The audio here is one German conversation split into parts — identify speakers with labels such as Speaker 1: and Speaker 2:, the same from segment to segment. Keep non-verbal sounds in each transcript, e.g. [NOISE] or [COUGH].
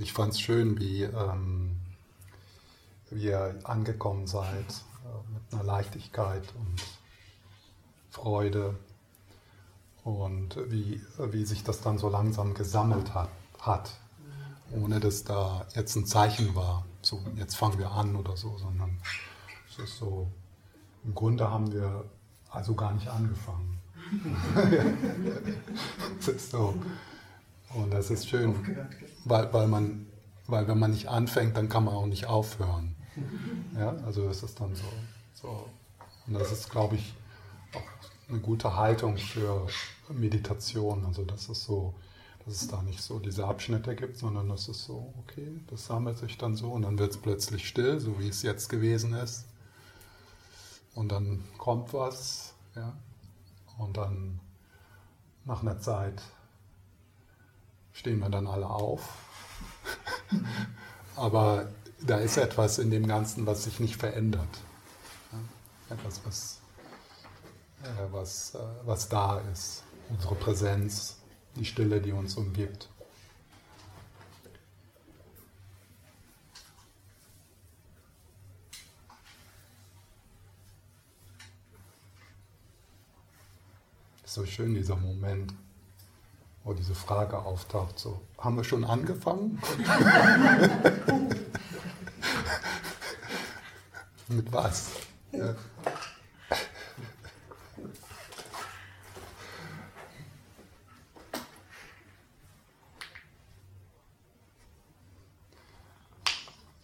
Speaker 1: ich fand es schön, wie, ähm, wie ihr angekommen seid, äh, mit einer Leichtigkeit und Freude und wie, wie sich das dann so langsam gesammelt hat, hat, ohne dass da jetzt ein Zeichen war, so jetzt fangen wir an oder so, sondern es ist so, im Grunde haben wir also gar nicht angefangen. [LAUGHS] das ist so. Und das ist schön, weil, weil, man, weil wenn man nicht anfängt, dann kann man auch nicht aufhören. Ja, also das ist dann so. so. Und das ist, glaube ich, auch eine gute Haltung für Meditation. Also das ist so, dass es da nicht so diese Abschnitte gibt, sondern das ist so, okay, das sammelt sich dann so und dann wird es plötzlich still, so wie es jetzt gewesen ist. Und dann kommt was, ja, und dann nach einer Zeit stehen wir dann alle auf. [LAUGHS] Aber da ist etwas in dem Ganzen, was sich nicht verändert. Etwas, was, äh, was, äh, was da ist. Unsere Präsenz, die Stille, die uns umgibt. so schön, dieser Moment, wo diese Frage auftaucht. So, haben wir schon angefangen? [LAUGHS] Mit was? Ja.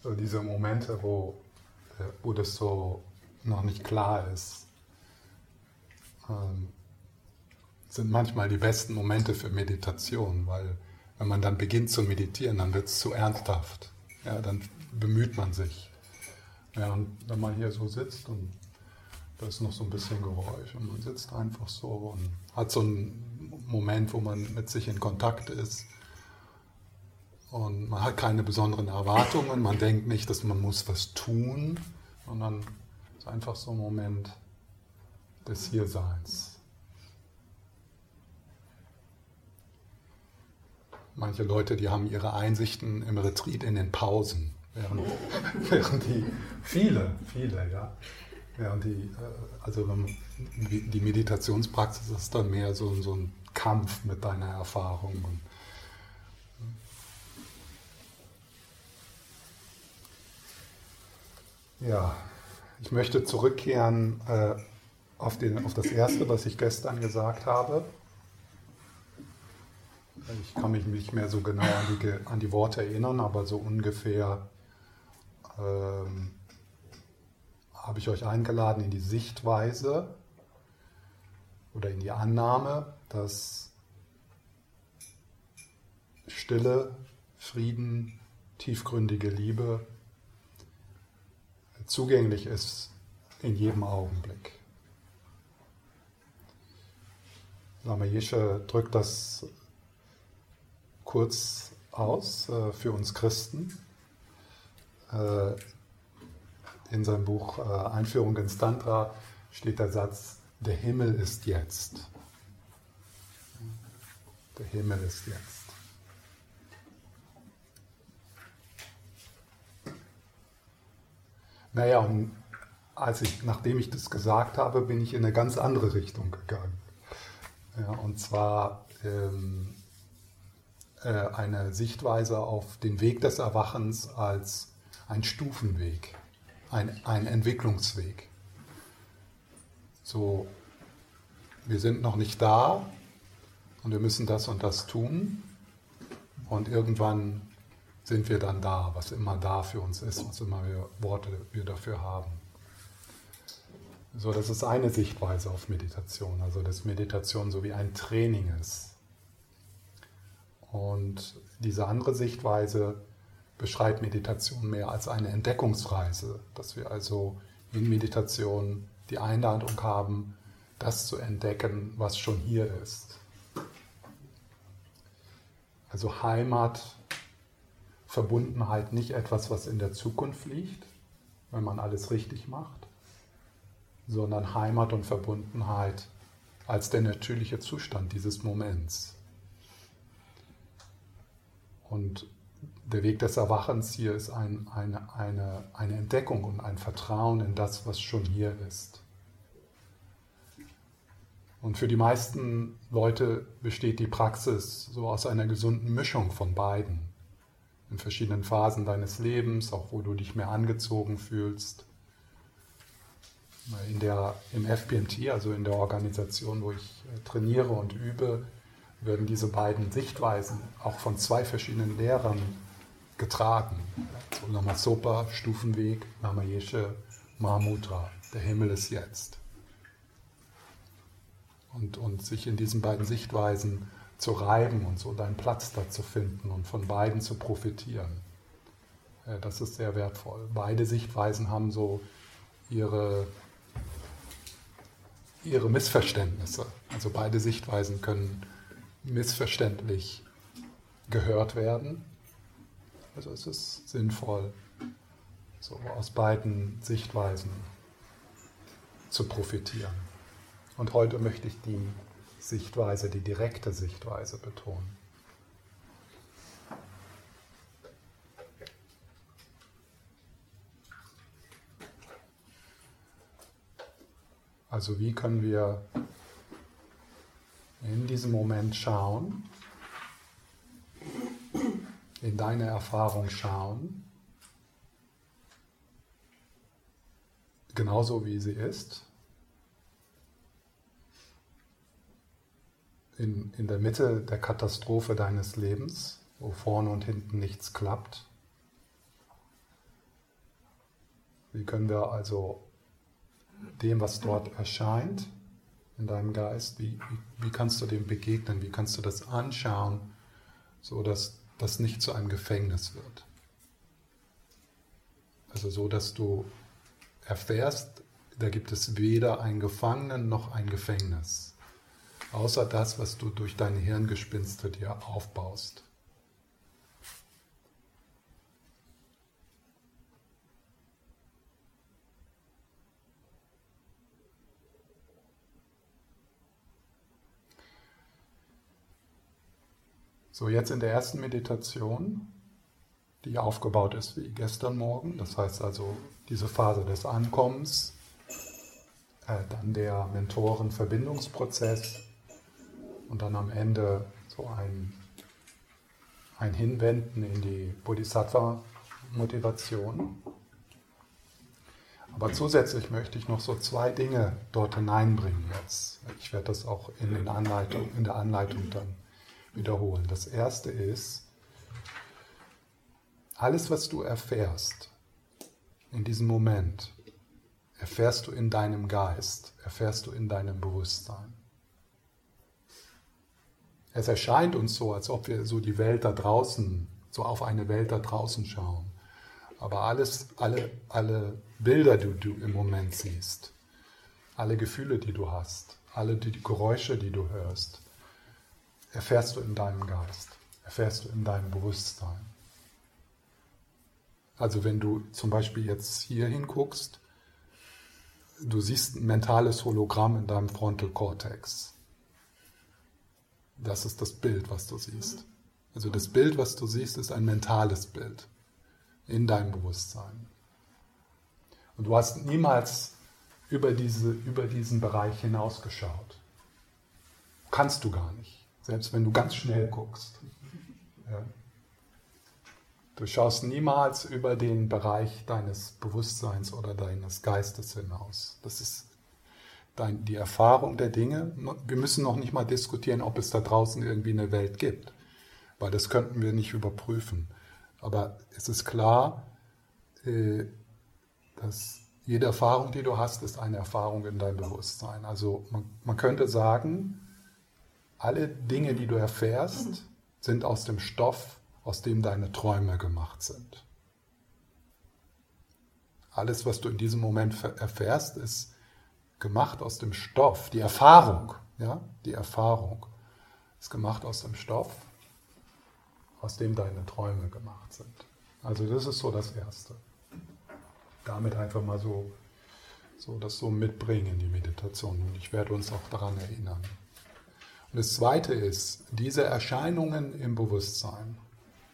Speaker 1: So diese Momente, wo, äh, wo das so noch nicht klar ist. Ähm, sind manchmal die besten Momente für Meditation, weil wenn man dann beginnt zu meditieren, dann wird es zu ernsthaft. Ja, dann bemüht man sich. Ja, und wenn man hier so sitzt und da ist noch so ein bisschen Geräusch und man sitzt einfach so und hat so einen Moment, wo man mit sich in Kontakt ist und man hat keine besonderen Erwartungen, man denkt nicht, dass man muss was tun, sondern es ist einfach so ein Moment des Hierseins. Manche Leute, die haben ihre Einsichten im Retreat in den Pausen, während, [LAUGHS] während die, viele, viele, ja, während die, äh, also die Meditationspraxis ist dann mehr so, so ein Kampf mit deiner Erfahrung. Und, ja, ich möchte zurückkehren äh, auf, den, auf das Erste, was ich gestern gesagt habe. Ich kann mich nicht mehr so genau an die, an die Worte erinnern, aber so ungefähr ähm, habe ich euch eingeladen in die Sichtweise oder in die Annahme, dass Stille, Frieden, tiefgründige Liebe zugänglich ist in jedem Augenblick. Lama Yeshe drückt das kurz aus äh, für uns Christen. Äh, in seinem Buch äh, Einführung ins Tantra steht der Satz, der Himmel ist jetzt. Der Himmel ist jetzt. Naja, und als ich, nachdem ich das gesagt habe, bin ich in eine ganz andere Richtung gegangen. Ja, und zwar ähm, äh, eine Sichtweise auf den Weg des Erwachens als ein Stufenweg, ein, ein Entwicklungsweg. So, wir sind noch nicht da und wir müssen das und das tun und irgendwann sind wir dann da, was immer da für uns ist, was immer wir Worte wir dafür haben. So, das ist eine Sichtweise auf Meditation, also dass Meditation so wie ein Training ist und diese andere Sichtweise beschreibt Meditation mehr als eine Entdeckungsreise, dass wir also in Meditation die Einladung haben, das zu entdecken, was schon hier ist. Also Heimat, Verbundenheit nicht etwas, was in der Zukunft liegt, wenn man alles richtig macht, sondern Heimat und Verbundenheit als der natürliche Zustand dieses Moments. Und der Weg des Erwachens hier ist ein, eine, eine, eine Entdeckung und ein Vertrauen in das, was schon hier ist. Und für die meisten Leute besteht die Praxis so aus einer gesunden Mischung von beiden. In verschiedenen Phasen deines Lebens, auch wo du dich mehr angezogen fühlst. In der, Im FPMT, also in der Organisation, wo ich äh, trainiere und übe, werden diese beiden Sichtweisen auch von zwei verschiedenen Lehrern getragen. So Lama Sopa, Stufenweg, Lama Yeshe, Mahamudra. Der Himmel ist jetzt und, und sich in diesen beiden Sichtweisen zu reiben und so deinen Platz da zu finden und von beiden zu profitieren. Das ist sehr wertvoll. Beide Sichtweisen haben so ihre, ihre Missverständnisse. Also beide Sichtweisen können missverständlich gehört werden. Also es ist sinnvoll, so aus beiden Sichtweisen zu profitieren. Und heute möchte ich die Sichtweise, die direkte Sichtweise betonen. Also wie können wir in diesem Moment schauen, in deine Erfahrung schauen, genauso wie sie ist, in, in der Mitte der Katastrophe deines Lebens, wo vorne und hinten nichts klappt. Wie können wir also dem, was dort erscheint in deinem Geist, wie, wie, kannst du dem begegnen, wie kannst du das anschauen, so dass das nicht zu einem Gefängnis wird. Also so, dass du erfährst, da gibt es weder einen Gefangenen noch ein Gefängnis außer das, was du durch deine Hirngespinste dir aufbaust. So, jetzt in der ersten Meditation, die aufgebaut ist wie gestern Morgen, das heißt also diese Phase des Ankommens, äh, dann der Mentoren-Verbindungsprozess, und dann am Ende so ein, ein Hinwenden in die Bodhisattva-Motivation. Aber zusätzlich möchte ich noch so zwei Dinge dort hineinbringen jetzt. Ich werde das auch in, den Anleitung, in der Anleitung dann wiederholen. Das erste ist, alles, was du erfährst in diesem Moment, erfährst du in deinem Geist, erfährst du in deinem Bewusstsein. Es erscheint uns so, als ob wir so die Welt da draußen, so auf eine Welt da draußen schauen. Aber alles, alle, alle Bilder, die du im Moment siehst, alle Gefühle, die du hast, alle die Geräusche, die du hörst, erfährst du in deinem Geist, erfährst du in deinem Bewusstsein. Also wenn du zum Beispiel jetzt hier hinguckst, du siehst ein mentales Hologramm in deinem Frontal Cortex. Das ist das Bild, was du siehst. Also das Bild, was du siehst, ist ein mentales Bild in deinem Bewusstsein. Und du hast niemals über, diese, über diesen Bereich hinausgeschaut. Kannst du gar nicht, selbst wenn du ganz schnell guckst. Ja. Du schaust niemals über den Bereich deines Bewusstseins oder deines Geistes hinaus. Das ist dein, die Erfahrung der Dinge. Wir müssen noch nicht mal diskutieren, ob es da draußen irgendwie eine Welt gibt, weil das könnten wir nicht überprüfen. Aber es ist klar, äh, dass jede Erfahrung, die du hast, ist eine Erfahrung in deinem Bewusstsein. Also man, man könnte sagen, alle Dinge, die du erfährst, sind aus dem Stoff, aus dem deine Träume gemacht sind. Alles, was du in diesem Moment erfährst, ist gemacht aus dem Stoff. Die Erfahrung, ja, die Erfahrung ist gemacht aus dem Stoff, aus dem deine Träume gemacht sind. Also das ist so das Erste. Damit einfach mal so, so das so mitbringen in die Meditation. Und ich werde uns auch daran erinnern. Und das Zweite ist, diese Erscheinungen im Bewusstsein,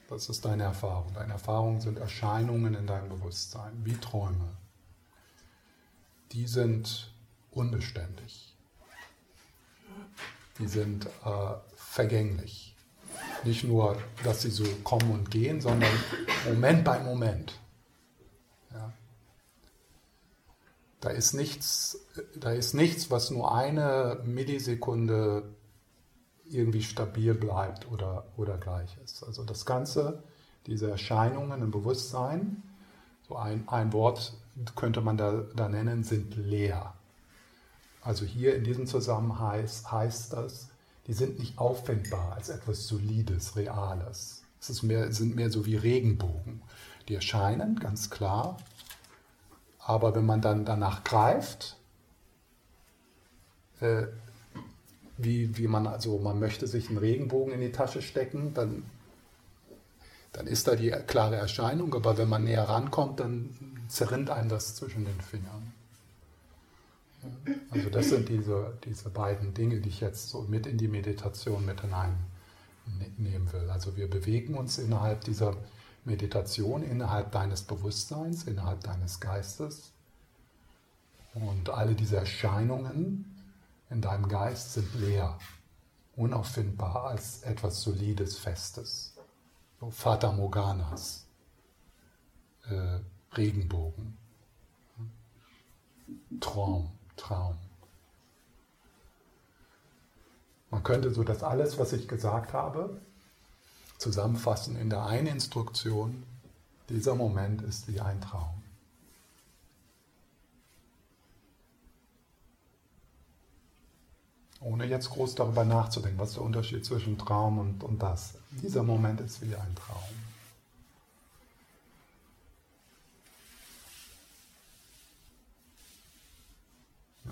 Speaker 1: Das ist deine Erfahrung. Deine Erfahrungen sind Erscheinungen in deinem Bewusstsein, wie Träume. Die sind unbeständig. Die sind äh, vergänglich. Nicht nur, dass sie so kommen und gehen, sondern Moment bei Moment. Ja. Da ist nichts, da ist nichts, was nur eine Millisekunde irgendwie stabil bleibt oder, oder gleich ist. Also das Ganze, diese Erscheinungen im Bewusstsein, so ein, ein Wort könnte man da, da nennen, sind leer. Also hier in diesem Zusammenhang heißt, heißt das, die sind nicht auffindbar als etwas Solides, Reales. Es mehr, sind mehr so wie Regenbogen. Die erscheinen, ganz klar, aber wenn man dann danach greift, äh, wie, wie man, also man möchte sich einen Regenbogen in die Tasche stecken, dann, dann ist da die klare Erscheinung, aber wenn man näher rankommt, dann zerrinnt einem das zwischen den Fingern. Also das sind diese, diese beiden Dinge, die ich jetzt so mit in die Meditation mit hineinnehmen will. Also wir bewegen uns innerhalb dieser Meditation, innerhalb deines Bewusstseins, innerhalb deines Geistes. Und alle diese Erscheinungen in deinem Geist sind leer, unauffindbar als etwas Solides, Festes. So Fata Morganas, äh, Regenbogen, Traum, Traum. Man könnte so das alles, was ich gesagt habe, zusammenfassen in der einen Instruktion, dieser Moment ist wie ein Traum. Ohne jetzt groß darüber nachzudenken, was ist der Unterschied zwischen Traum und, und das. Dieser Moment ist wie ein Traum.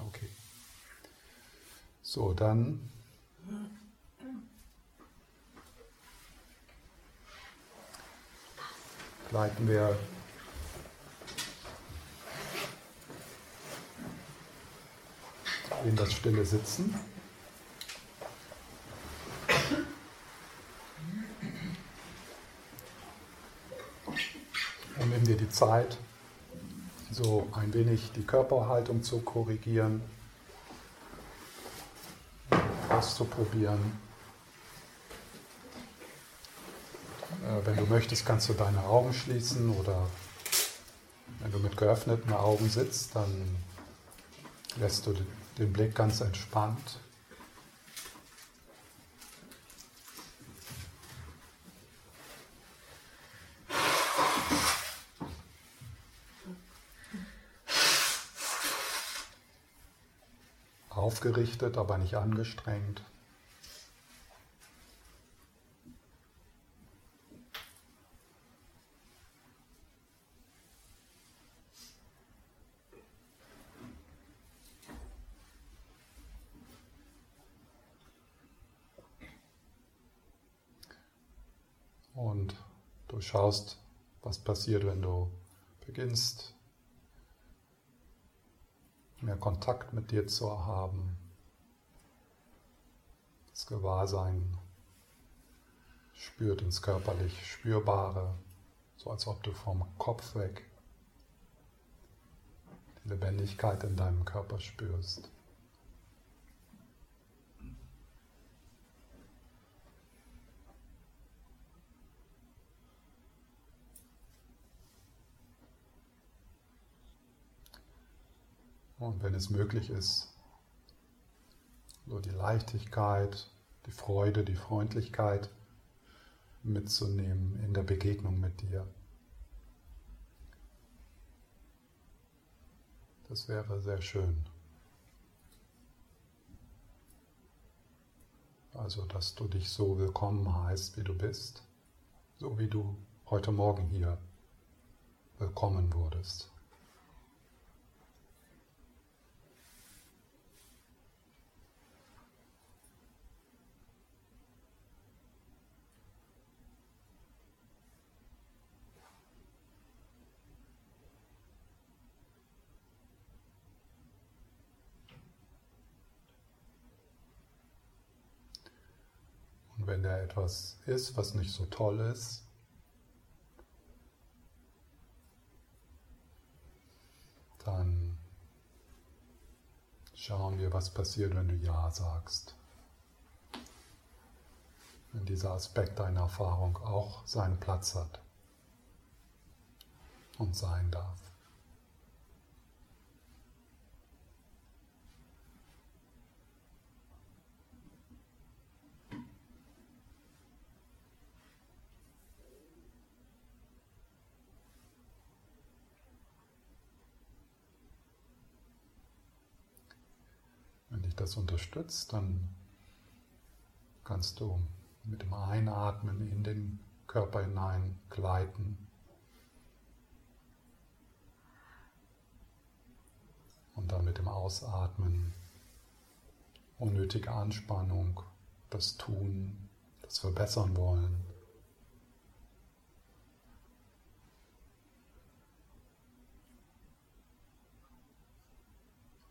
Speaker 1: Okay. So, dann leiten wir in das stille Sitzen. Und nimm dir die Zeit, so ein wenig die Körperhaltung zu korrigieren, auszuprobieren. Äh, wenn du möchtest, kannst du deine Augen schließen oder wenn du mit geöffneten Augen sitzt, dann lässt du den Blick ganz entspannt. Aufgerichtet, aber nicht angestrengt. Du schaust, was passiert, wenn du beginnst, mehr Kontakt mit dir zu haben. Das Gewahrsein spürt ins körperlich Spürbare, so als ob du vom Kopf weg die Lebendigkeit in deinem Körper spürst. Und wenn es möglich ist, so die Leichtigkeit, die Freude, die Freundlichkeit mitzunehmen in der Begegnung mit dir. Das wäre sehr schön. Also, dass du dich so willkommen heißt, wie du bist, so wie du heute Morgen hier willkommen wurdest. wenn da etwas ist, was nicht so toll ist. Dann schauen wir, was passiert, wenn du Ja sagst. Wenn dieser Aspekt deiner Erfahrung auch seinen Platz hat und sein darf. Das unterstützt, dann kannst du mit dem Einatmen in den Körper hinein gleiten. Und dann mit dem Ausatmen unnötige Anspannung, das Tun, das Verbessern wollen.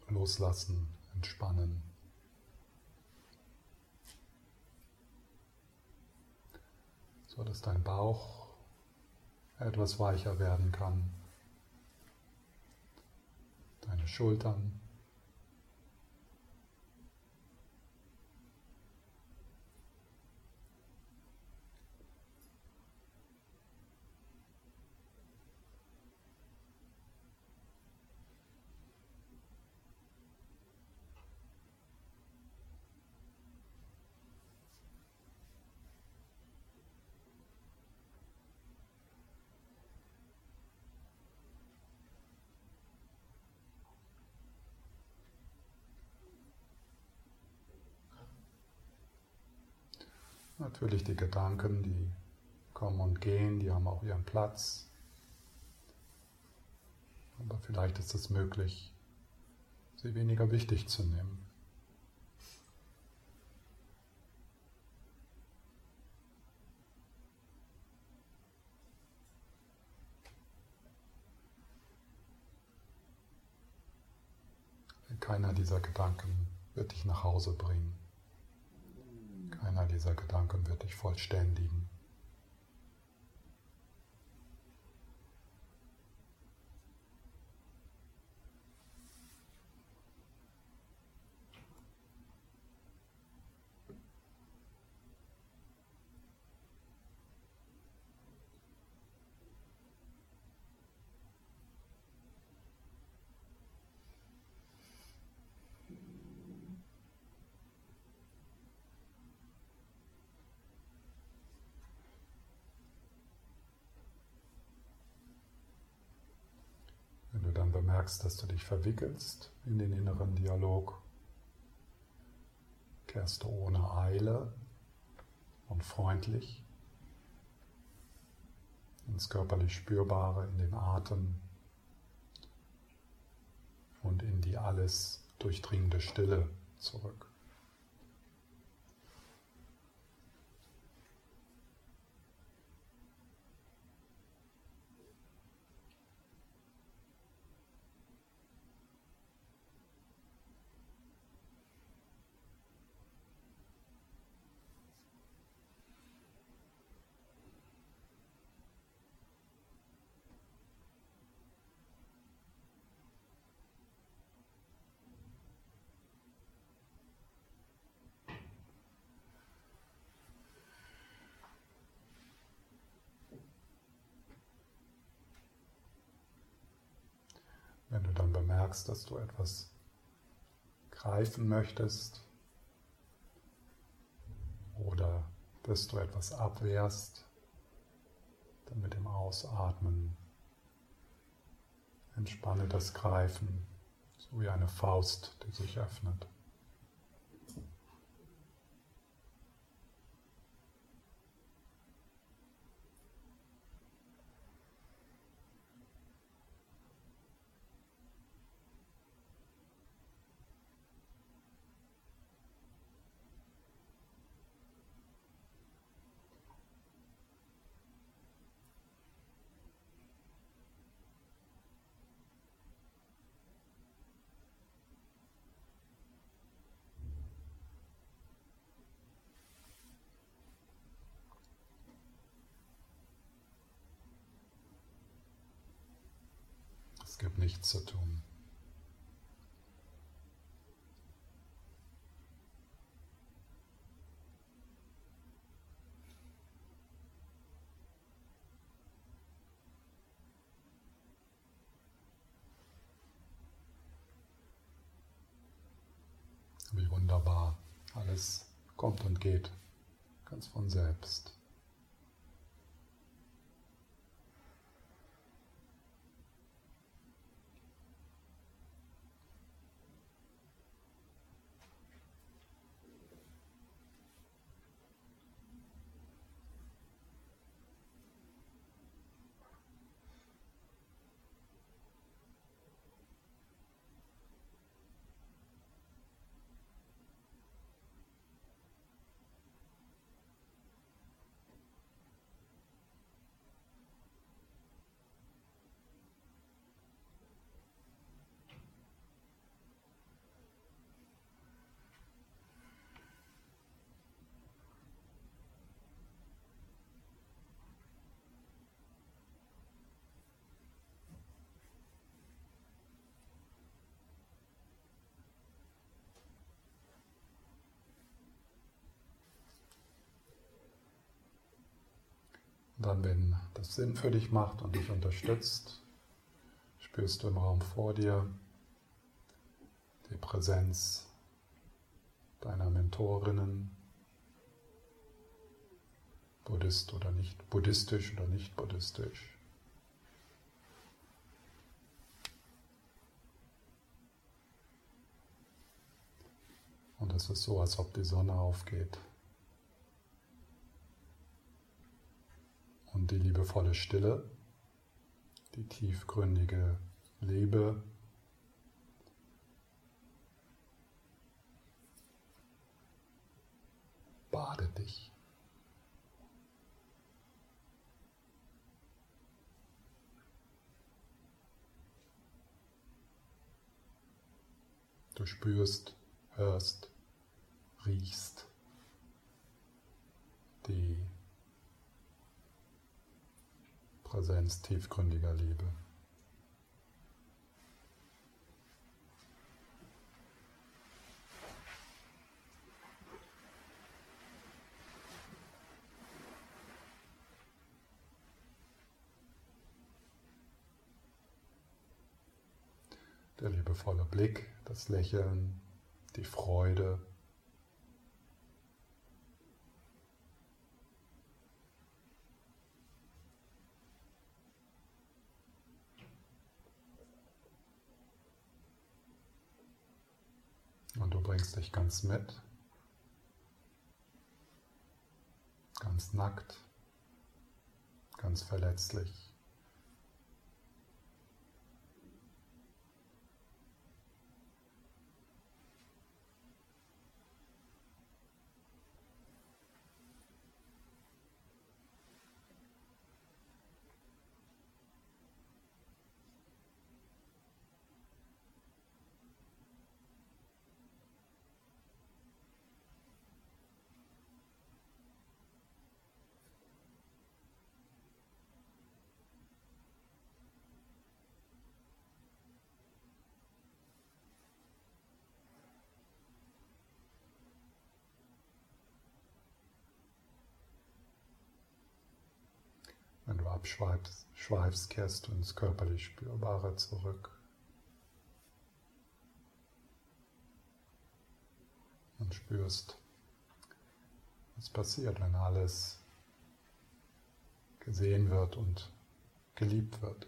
Speaker 1: Loslassen, entspannen. So dass dein Bauch etwas weicher werden kann, deine Schultern. Natürlich die Gedanken, die kommen und gehen, die haben auch ihren Platz. Aber vielleicht ist es möglich, sie weniger wichtig zu nehmen. Keiner dieser Gedanken wird dich nach Hause bringen. Keiner dieser Gedanken wird dich vollständigen. Merkst, dass du dich verwickelst in den inneren Dialog, kehrst du ohne Eile und freundlich ins körperlich Spürbare, in den Atem und in die alles durchdringende Stille zurück. Wenn bemerkst, dass du etwas greifen möchtest oder dass du etwas abwehrst, dann mit dem Ausatmen entspanne das Greifen, so wie eine Faust, die sich öffnet. Nichts zu tun. Wie wunderbar. Alles kommt und geht ganz von selbst. Dann, wenn das Sinn für dich macht und dich unterstützt, spürst du im Raum vor dir die Präsenz deiner Mentorinnen, Buddhist oder nicht, buddhistisch oder nicht buddhistisch. Und es ist so, als ob die Sonne aufgeht. Die liebevolle Stille, die tiefgründige Liebe, bade dich. Du spürst, hörst, riechst die Präsenz tiefgründiger Liebe. Der liebevolle Blick, das Lächeln, die Freude, Und du bringst dich ganz mit, ganz nackt, ganz verletzlich. Wenn du abschweifst, kehrst du ins körperlich Spürbare zurück. Und spürst, was passiert, wenn alles gesehen wird und geliebt wird.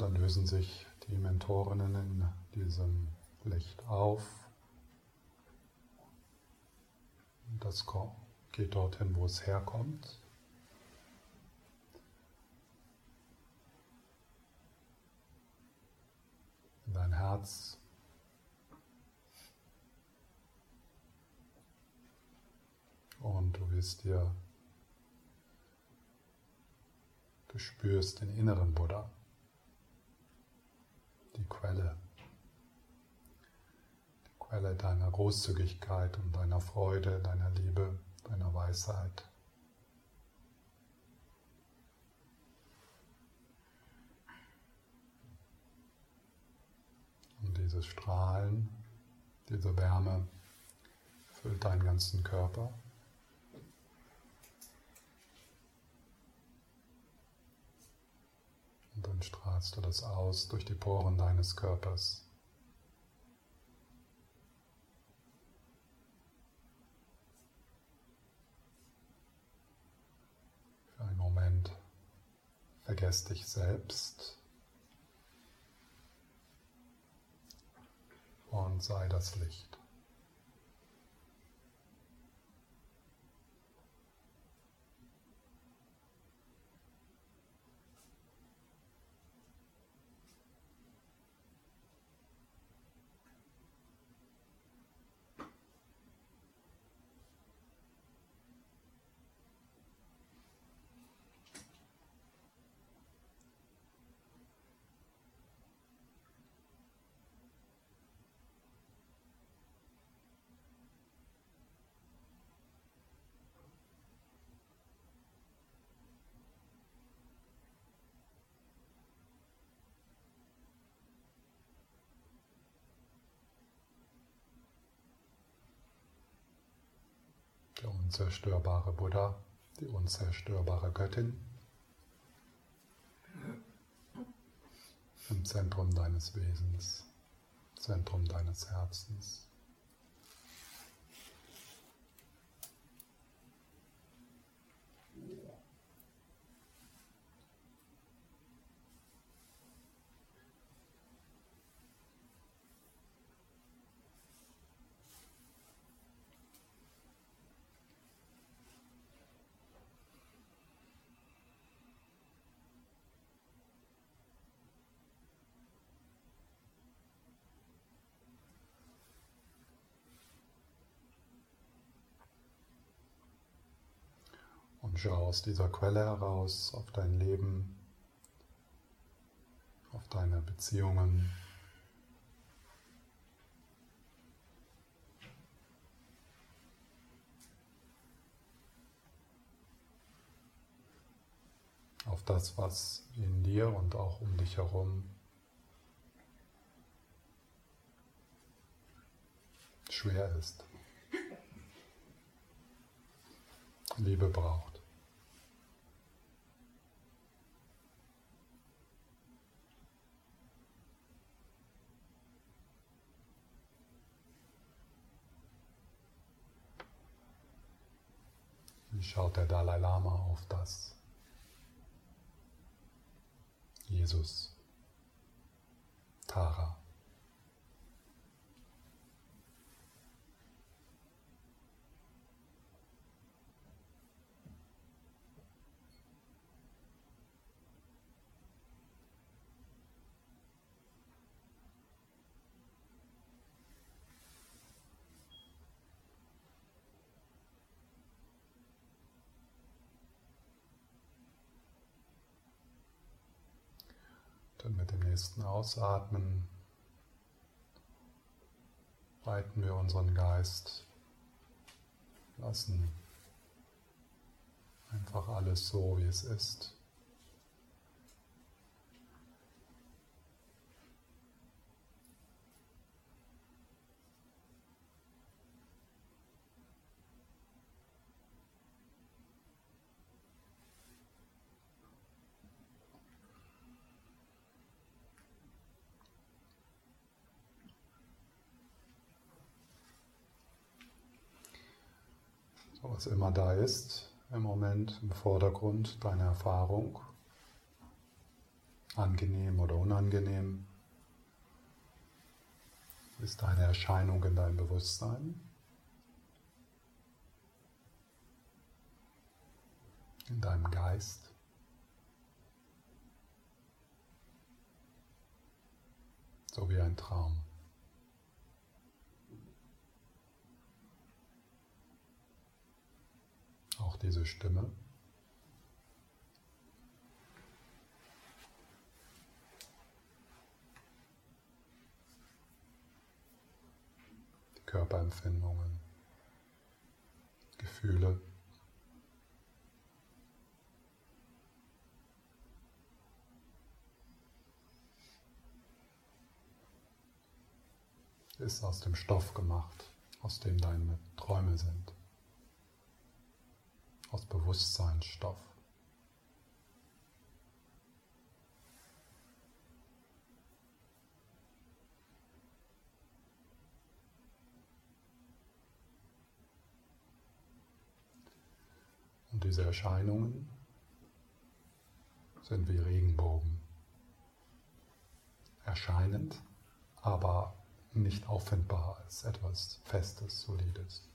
Speaker 1: Dann lösen sich die Mentorinnen in diesem Licht auf. Das geht dorthin, wo es herkommt. In dein Herz. Und du wirst dir, du spürst den inneren Buddha, die Quelle. Quelle deiner Großzügigkeit und deiner Freude, deiner Liebe, deiner Weisheit. Und dieses Strahlen, diese Wärme füllt deinen ganzen Körper. Und dann strahlst du das aus durch die Poren deines Körpers. Vergess dich selbst und sei das Licht. Der unzerstörbare Buddha, die unzerstörbare Göttin im Zentrum deines Wesens, Zentrum deines Herzens. Und schau aus dieser Quelle heraus auf dein Leben, auf deine Beziehungen. auf das, was in dir und auch um dich herum schwer ist, Liebe braucht. Wie schaut der Dalai Lama auf das? Jesus, Tara. Dann mit dem nächsten Ausatmen weiten wir unseren Geist, lassen einfach alles so, wie es ist. was immer da ist im Moment im Vordergrund, deine Erfahrung, angenehm oder unangenehm, ist deine Erscheinung in deinem Bewusstsein. in deinem Geist. So wie ein Traum. Auch diese Stimme. Die Körperempfindungen, Gefühle. ist aus dem Stoff gemacht, aus dem deine Träume sind. Aus Bewusstseinsstoff. Und diese Erscheinungen sind wie Regenbogen. Erscheinend, aber nicht auffindbar als etwas Festes, Solides.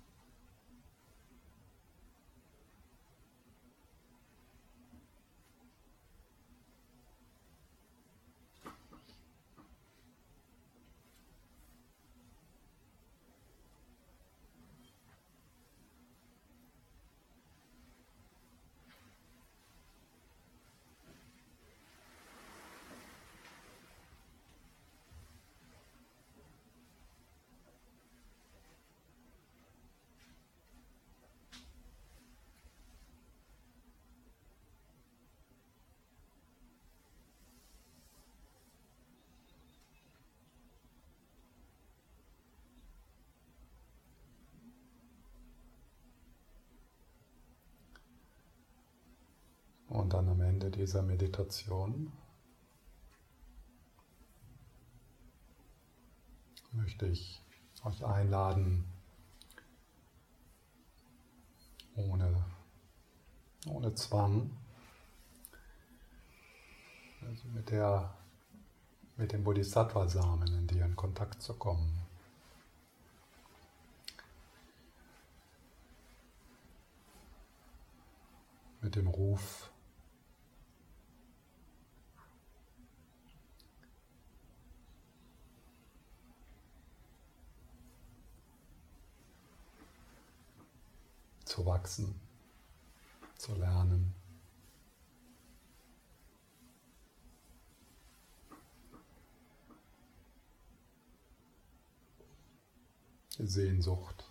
Speaker 1: Dann am Ende dieser Meditation möchte ich euch einladen, ohne, ohne Zwang, also mit, der, mit dem Bodhisattva-Samen in dir in Kontakt zu kommen. Mit dem Ruf zu wachsen, zu lernen. Sehnsucht.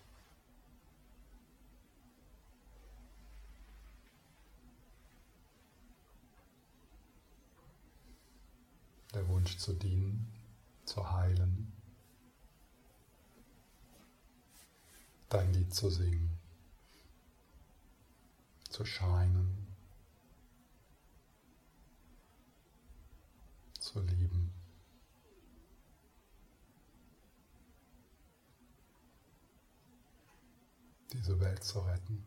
Speaker 1: Der Wunsch zu dienen, zu heilen, dein Lied zu singen zu scheinen, zu lieben. diese Welt zu retten.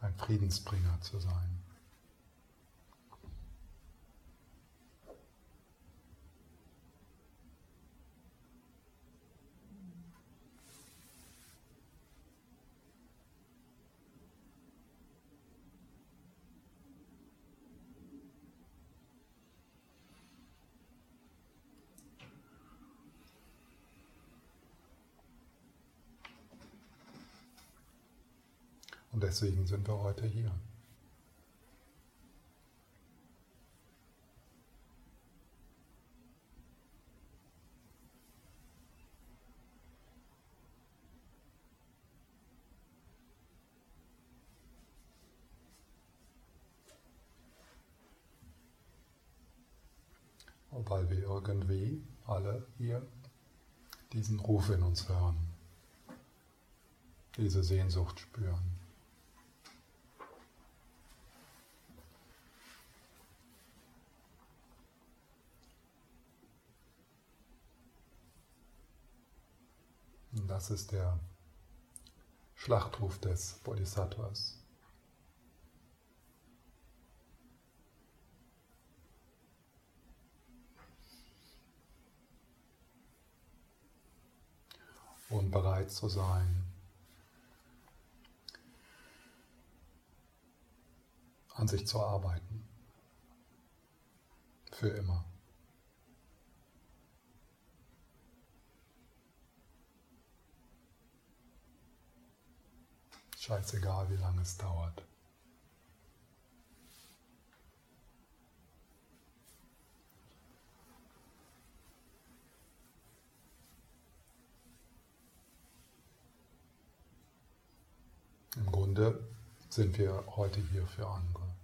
Speaker 1: ein Friedensbringer zu sein. Und deswegen sind wir heute hier. weil wir irgendwie alle hier diesen Ruf in uns hören, diese Sehnsucht spüren. Das ist der Schlachtruf des Bodhisattvas. Und bereit zu sein, an sich zu arbeiten. Für immer. Scheißegal, wie lange es dauert. Im Grunde sind wir heute hier für andere.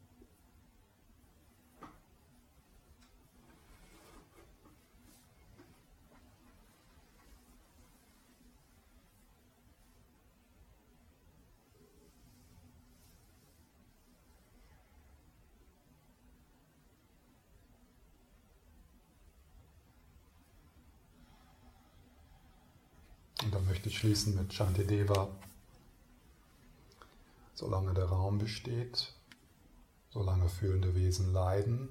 Speaker 1: Schließen mit Shantideva. Solange der Raum besteht, solange fühlende Wesen leiden,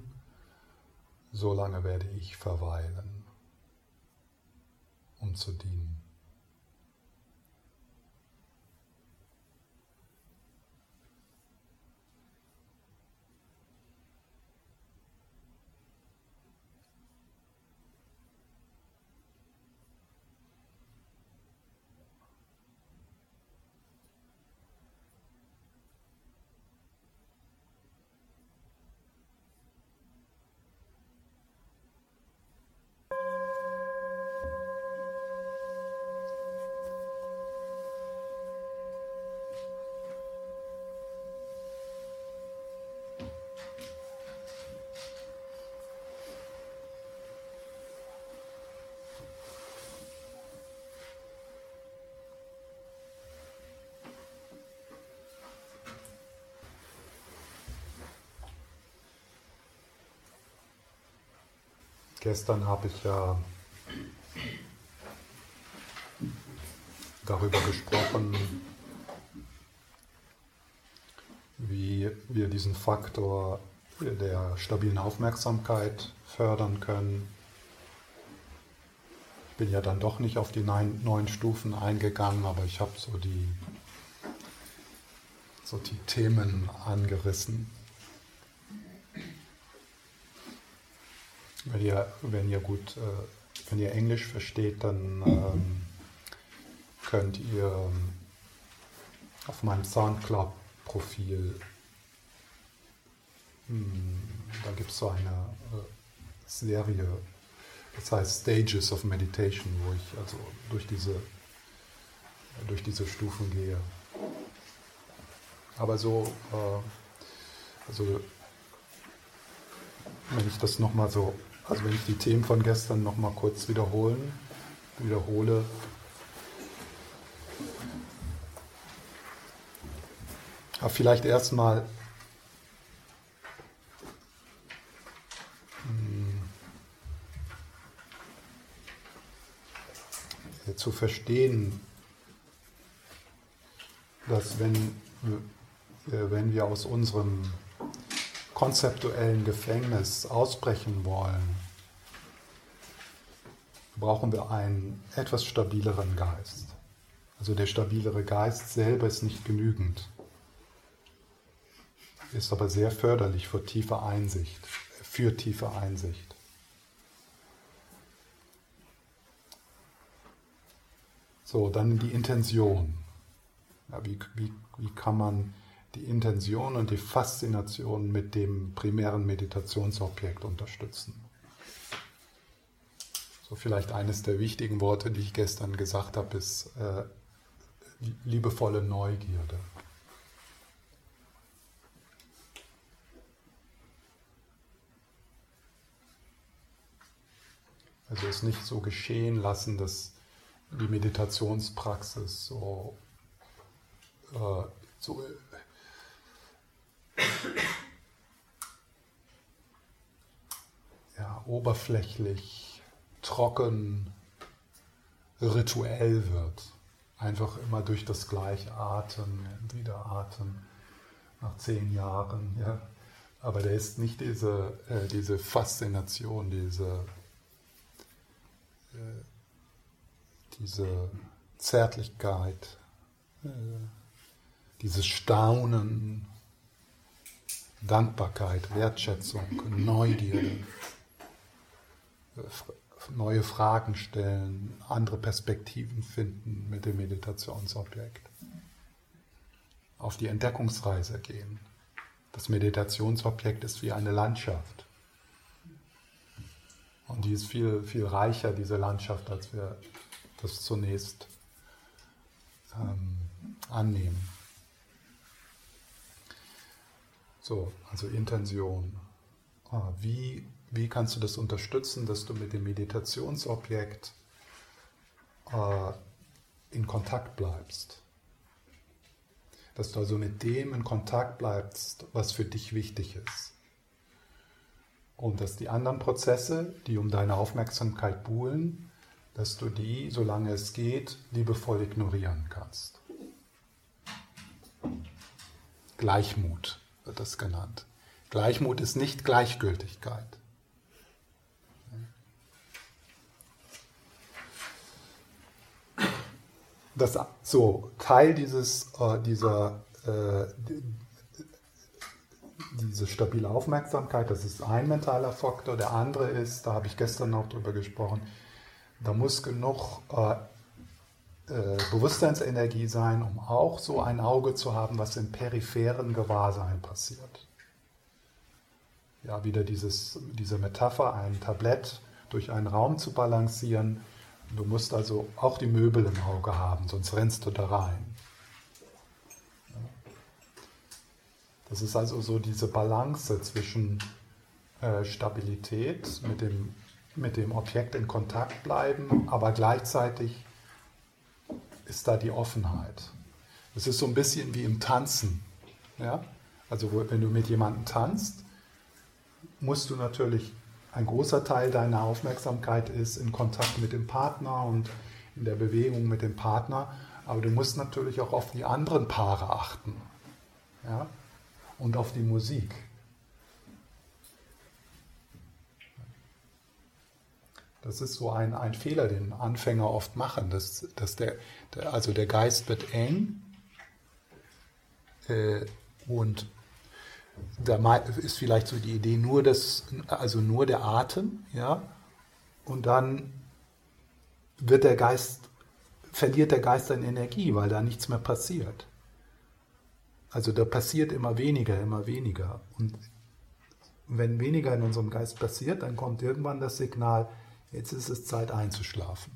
Speaker 1: solange werde ich verweilen, um zu dienen. Gestern habe ich ja darüber gesprochen, wie wir diesen Faktor der stabilen Aufmerksamkeit fördern können. Ich bin ja dann doch nicht auf die neun, Stufen eingegangen, aber ich habe so die, so die Themen angerissen. Wenn ihr, wenn ihr gut, äh, wenn ihr Englisch versteht, dann ähm, könnt ihr ähm, auf meinem Soundcloud-Profil, hm, da gibt es so eine äh, Serie, das heißt Stages of Meditation, wo ich also durch diese, durch diese Stufen gehe. Aber so, äh, also wenn ich das nochmal so also wenn ich die Themen von gestern nochmal kurz wiederholen, wiederhole. Aber vielleicht erstmal hm, zu verstehen, dass wenn, äh, wenn wir aus unserem konzeptuellen Gefängnis ausbrechen wollen, brauchen wir einen etwas stabileren Geist. Also der stabilere Geist selber ist nicht genügend, ist aber sehr förderlich für tiefe Einsicht, für tiefe Einsicht. So, dann die Intention. Ja, wie, wie, wie kann man die Intention und die Faszination mit dem primären Meditationsobjekt unterstützen. So vielleicht eines der wichtigen Worte, die ich gestern gesagt habe, ist äh, liebevolle Neugierde. Also es nicht so geschehen lassen, dass die Meditationspraxis so, äh, so ja, oberflächlich, trocken, rituell wird. einfach immer durch das gleiche Atmen, wieder Atmen nach zehn Jahren. Ja. Aber da ist nicht diese, äh, diese Faszination, diese, äh, diese Zärtlichkeit, äh, dieses Staunen, Dankbarkeit, Wertschätzung, Neugierde, neue Fragen stellen, andere Perspektiven finden mit dem Meditationsobjekt. Auf die Entdeckungsreise gehen. Das Meditationsobjekt ist wie eine Landschaft. Und die ist viel, viel reicher, diese Landschaft, als wir das zunächst ähm, annehmen. So, also Intention. Ah, wie, wie kannst du das unterstützen, dass du mit dem Meditationsobjekt äh, in Kontakt bleibst? Dass du also mit dem in Kontakt bleibst, was für dich wichtig ist. Und dass die anderen Prozesse, die um deine Aufmerksamkeit buhlen, dass du die, solange es geht, liebevoll ignorieren kannst. Gleichmut wird das genannt. Gleichmut ist nicht Gleichgültigkeit. Das, so, Teil dieses, äh, dieser, äh, diese stabile Aufmerksamkeit, das ist ein mentaler Faktor. Der andere ist, da habe ich gestern noch drüber gesprochen, da muss genug äh, äh, Bewusstseinsenergie sein, um auch so ein Auge zu haben, was im peripheren Gewahrsein passiert. Ja, wieder dieses, diese Metapher, ein Tablett durch einen Raum zu balancieren. Du musst also auch die Möbel im Auge haben, sonst rennst du da rein. Das ist also so diese Balance zwischen äh, Stabilität, mit dem, mit dem Objekt in Kontakt bleiben, aber gleichzeitig ist da die Offenheit. Es ist so ein bisschen wie im Tanzen. Ja? Also wenn du mit jemandem tanzt, musst du natürlich, ein großer Teil deiner Aufmerksamkeit ist in Kontakt mit dem Partner und in der Bewegung mit dem Partner, aber du musst natürlich auch auf die anderen Paare achten ja? und auf die Musik. Das ist so ein, ein Fehler, den Anfänger oft machen, dass, dass der, der also der Geist wird eng äh, und da ist vielleicht so die Idee nur das, also nur der Atem, ja, und dann wird der Geist, verliert der Geist an Energie, weil da nichts mehr passiert. Also da passiert immer weniger, immer weniger. Und wenn weniger in unserem Geist passiert, dann kommt irgendwann das Signal, Jetzt ist es Zeit einzuschlafen.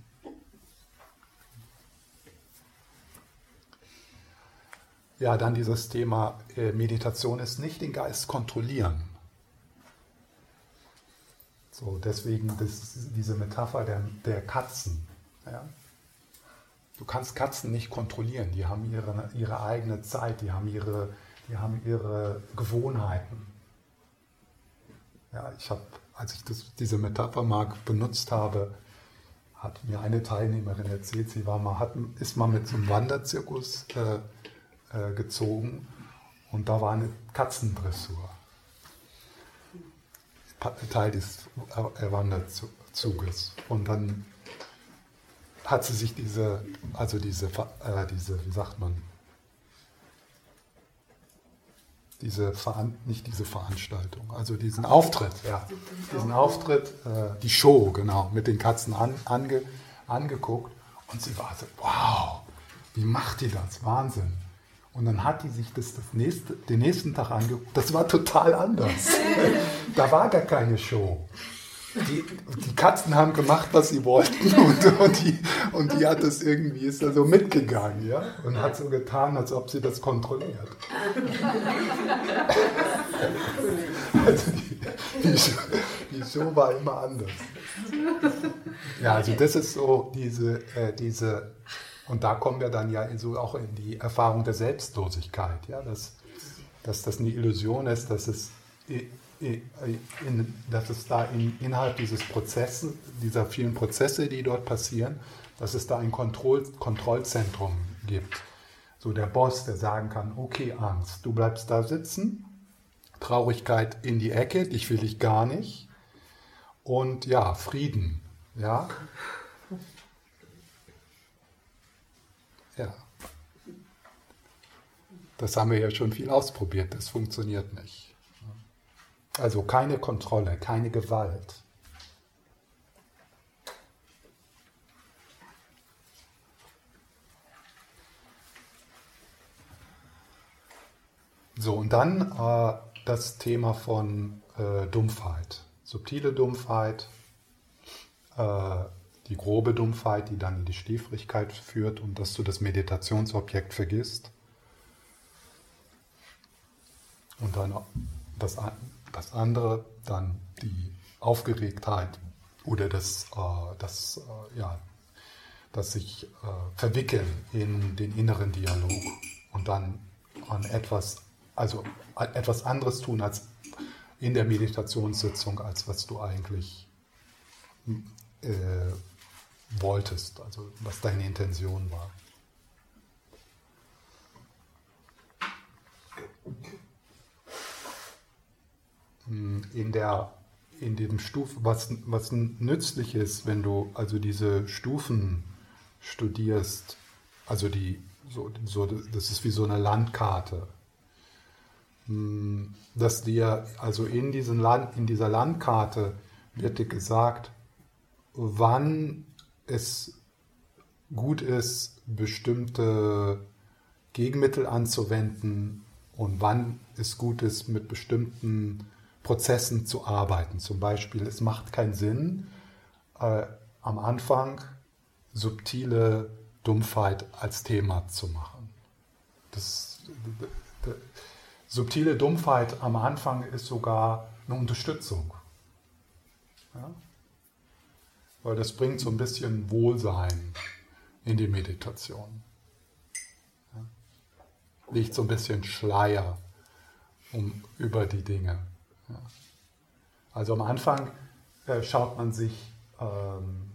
Speaker 1: Ja, dann dieses Thema äh, Meditation ist nicht den Geist kontrollieren. So, deswegen das, diese Metapher der, der Katzen. Ja. Du kannst Katzen nicht kontrollieren, die haben ihre, ihre eigene Zeit, die haben ihre, die haben ihre Gewohnheiten. Ja, ich habe als ich das, diese Metapher mal benutzt habe, hat mir eine Teilnehmerin erzählt, sie war mal, hat, ist mal mit so einem Wanderzirkus äh, äh, gezogen und da war eine Katzendressur. Teil des Wanderzuges. Und dann hat sie sich diese, also diese, äh, diese, wie sagt man, diese nicht diese Veranstaltung, also diesen Auftritt, ja, diesen Auftritt, äh, die Show, genau, mit den Katzen an, ange, angeguckt und sie war so, wow, wie macht die das? Wahnsinn. Und dann hat die sich das, das nächste, den nächsten Tag angeguckt, das war total anders. [LAUGHS] da war gar keine Show die, die Katzen haben gemacht, was sie wollten [LAUGHS] und, und, die, und die hat das irgendwie, ist da so mitgegangen, ja, und hat so getan, als ob sie das kontrolliert. [LAUGHS] Also die, die, Show, die Show war immer anders. Ja, also das ist so diese, äh, diese und da kommen wir dann ja so auch in die Erfahrung der Selbstlosigkeit, ja, dass, dass das eine Illusion ist, dass es in, dass es da in, innerhalb dieses Prozesses, dieser vielen Prozesse, die dort passieren, dass es da ein Kontroll, Kontrollzentrum gibt. So der Boss, der sagen kann, okay Angst, du bleibst da sitzen, Traurigkeit in die Ecke, dich will ich gar nicht. Und ja, Frieden, ja. Ja. Das haben wir ja schon viel ausprobiert, das funktioniert nicht. Also keine Kontrolle, keine Gewalt. So, und dann äh, das Thema von äh, Dumpfheit. Subtile Dumpfheit, äh, die grobe Dumpfheit, die dann in die Stiefrigkeit führt und dass du das Meditationsobjekt vergisst. Und dann das, das andere, dann die Aufgeregtheit oder das, äh, das, äh, ja, das sich äh, verwickeln in den inneren Dialog und dann an etwas, also etwas anderes tun als in der Meditationssitzung, als was du eigentlich äh, wolltest, also was deine Intention war. In der in dem Stufen, was, was nützlich ist, wenn du also diese Stufen studierst, also die, so, so, das ist wie so eine Landkarte, dass dir, also in, diesen Land, in dieser Landkarte wird dir gesagt, wann es gut ist, bestimmte Gegenmittel anzuwenden und wann es gut ist, mit bestimmten Prozessen zu arbeiten. Zum Beispiel, es macht keinen Sinn, äh, am Anfang subtile Dumpfheit als Thema zu machen. Das, das, subtile Dumpfheit am Anfang ist sogar eine Unterstützung. Ja? weil das bringt so ein bisschen Wohlsein in die Meditation. Ja. Liegt so ein bisschen Schleier um, über die Dinge. Ja. Also am Anfang äh, schaut man sich, ähm,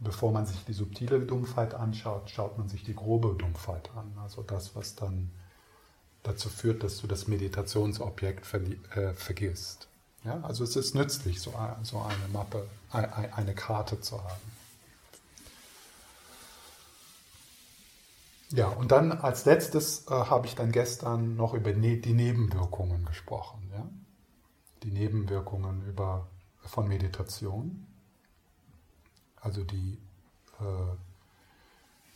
Speaker 1: bevor man sich die subtile Dumpfheit anschaut, schaut man sich die grobe Dumpfheit an. Also das, was dann dazu führt, dass du das Meditationsobjekt äh, vergisst. Ja, also es ist nützlich, so, so eine Mappe, eine Karte zu haben. Ja, und dann als letztes äh, habe ich dann gestern noch über ne die Nebenwirkungen gesprochen. Ja? Die Nebenwirkungen über, von Meditation. Also die, äh,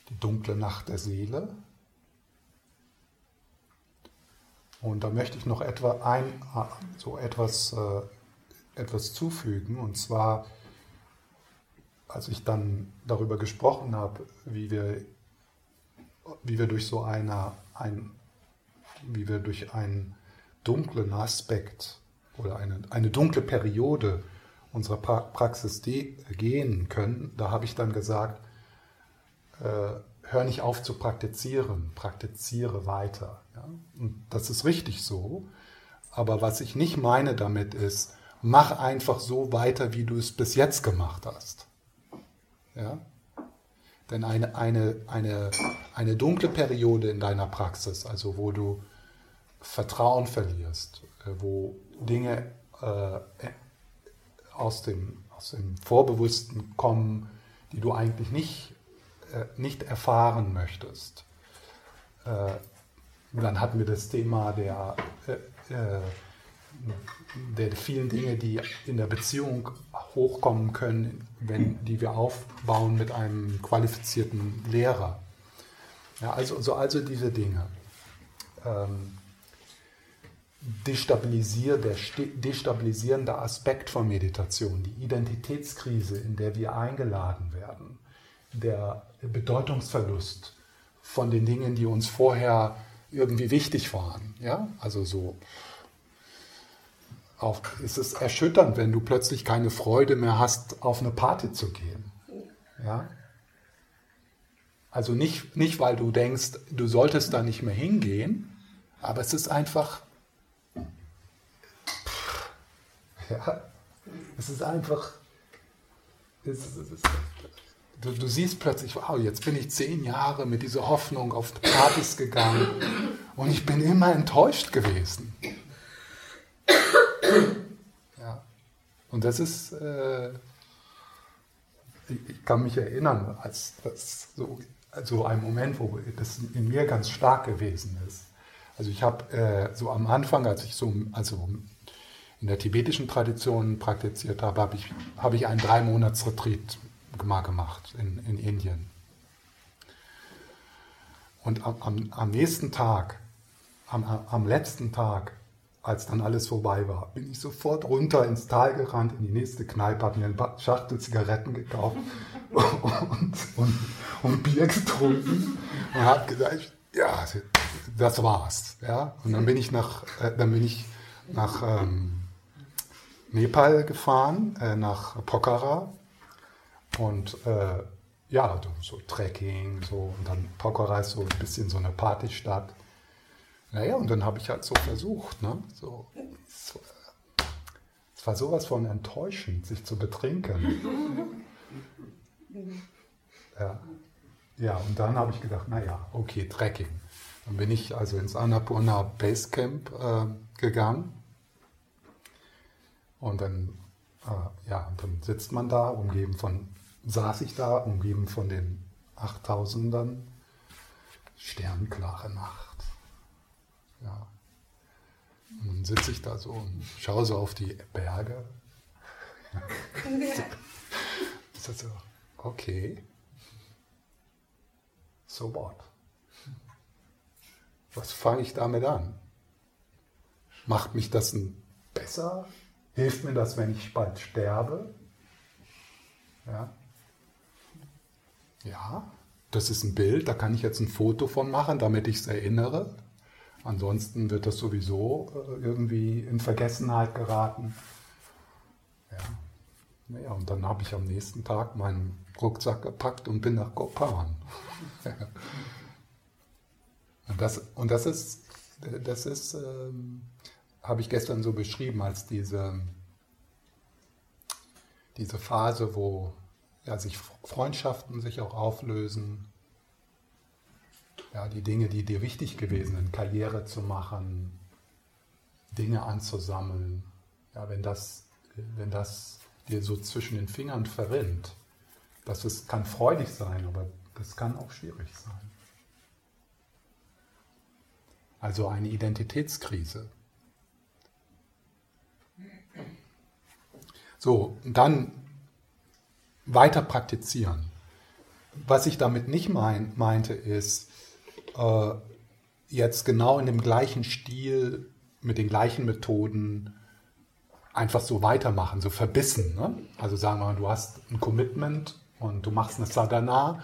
Speaker 1: die dunkle Nacht der Seele, Und da möchte ich noch etwa ein, so etwas, äh, etwas zufügen. Und zwar, als ich dann darüber gesprochen habe, wie wir, wie wir durch so eine, ein, wie wir durch einen dunklen Aspekt oder eine, eine dunkle Periode unserer pra Praxis gehen können, da habe ich dann gesagt, äh, hör nicht auf zu praktizieren, praktiziere weiter. Ja? Und das ist richtig so. Aber was ich nicht meine damit ist, mach einfach so weiter, wie du es bis jetzt gemacht hast. Ja? Denn eine, eine, eine, eine dunkle Periode in deiner Praxis, also wo du Vertrauen verlierst, äh, wo Dinge äh, aus, dem, aus dem Vorbewussten kommen, die du eigentlich nicht äh, nicht erfahren möchtest. Äh, dann hatten wir das Thema der, äh, der vielen Dinge, die in der Beziehung hochkommen können, wenn, die wir aufbauen mit einem qualifizierten Lehrer. Ja, also, so also diese Dinge. Ähm, destabilisier, destabilisierende Aspekt von Meditation, die Identitätskrise, in der wir eingeladen werden, der Bedeutungsverlust von den Dingen, die uns vorher irgendwie wichtig waren. Ja? Also so. Auch, es ist erschütternd, wenn du plötzlich keine Freude mehr hast, auf eine Party zu gehen. Ja? Also nicht, nicht, weil du denkst, du solltest da nicht mehr hingehen, aber es ist einfach, Ja? Es ist einfach, es, es, es, du, du, siehst plötzlich, wow, jetzt bin ich zehn Jahre mit dieser Hoffnung auf Partys gegangen und ich bin immer enttäuscht gewesen. Ja. Und das ist, äh, ich kann mich erinnern, als das so also ein Moment, wo das in mir ganz stark gewesen ist. Also ich habe äh, so am Anfang, als ich so also in der tibetischen Tradition praktiziert habe, habe ich, hab ich einen drei Monats Retreat mal gemacht in, in Indien. Und am, am, am nächsten Tag, am, am letzten Tag, als dann alles vorbei war, bin ich sofort runter ins Tal gerannt, in die nächste Kneipe, habe mir eine Schachtel Zigaretten gekauft [LAUGHS] und, und, und Bier getrunken und habe gesagt, ja, das war's. Ja? Und dann bin ich nach, äh, dann bin ich nach ähm, Nepal gefahren, äh, nach Pokhara und äh, ja, so Trekking, so und dann Pokhara ist so ein bisschen so eine Partystadt. Naja, und dann habe ich halt so versucht, ne? So, so, es war sowas von enttäuschend, sich zu betrinken. [LAUGHS] Ja, ja und dann habe ich gedacht, naja, okay, Trekking. Dann bin ich also ins Annapurna Basecamp äh, gegangen. Und dann, äh, ja, dann sitzt man da, umgeben von, saß ich da, umgeben von den 8000ern. Sternklare Nacht. Ja. Und dann sitze ich da so und schaue so auf die Berge. [LAUGHS] Ja. so, okay. So what? Was fange ich damit an? Macht mich das besser? Hilft mir das, wenn ich bald sterbe? Ja. Ja, das ist ein Bild, da kann ich jetzt ein Foto von machen, damit ich es erinnere. Ansonsten wird das sowieso äh, irgendwie in Vergessenheit geraten. Ja. Naja, und dann habe ich am nächsten Tag meinen Rucksack gepackt und bin nach Gopan. [LAUGHS] und, das, und das ist, das ist ähm, habe ich gestern so beschrieben als diese, diese Phase, wo ja, sich Freundschaften sich auch auflösen, ja, die Dinge, die dir wichtig gewesen sind, Karriere zu machen, Dinge anzusammeln, ja, wenn das, wenn das dir so zwischen den Fingern verrinnt, das ist, kann freudig sein, aber das kann auch schwierig sein. Also eine Identitätskrise. So, dann weiter praktizieren. Was ich damit nicht mein, meinte, ist, äh, jetzt genau in dem gleichen Stil, mit den gleichen Methoden einfach so weitermachen, so verbissen. Ne? Also sagen wir mal, du hast ein Commitment und du machst eine Sadhana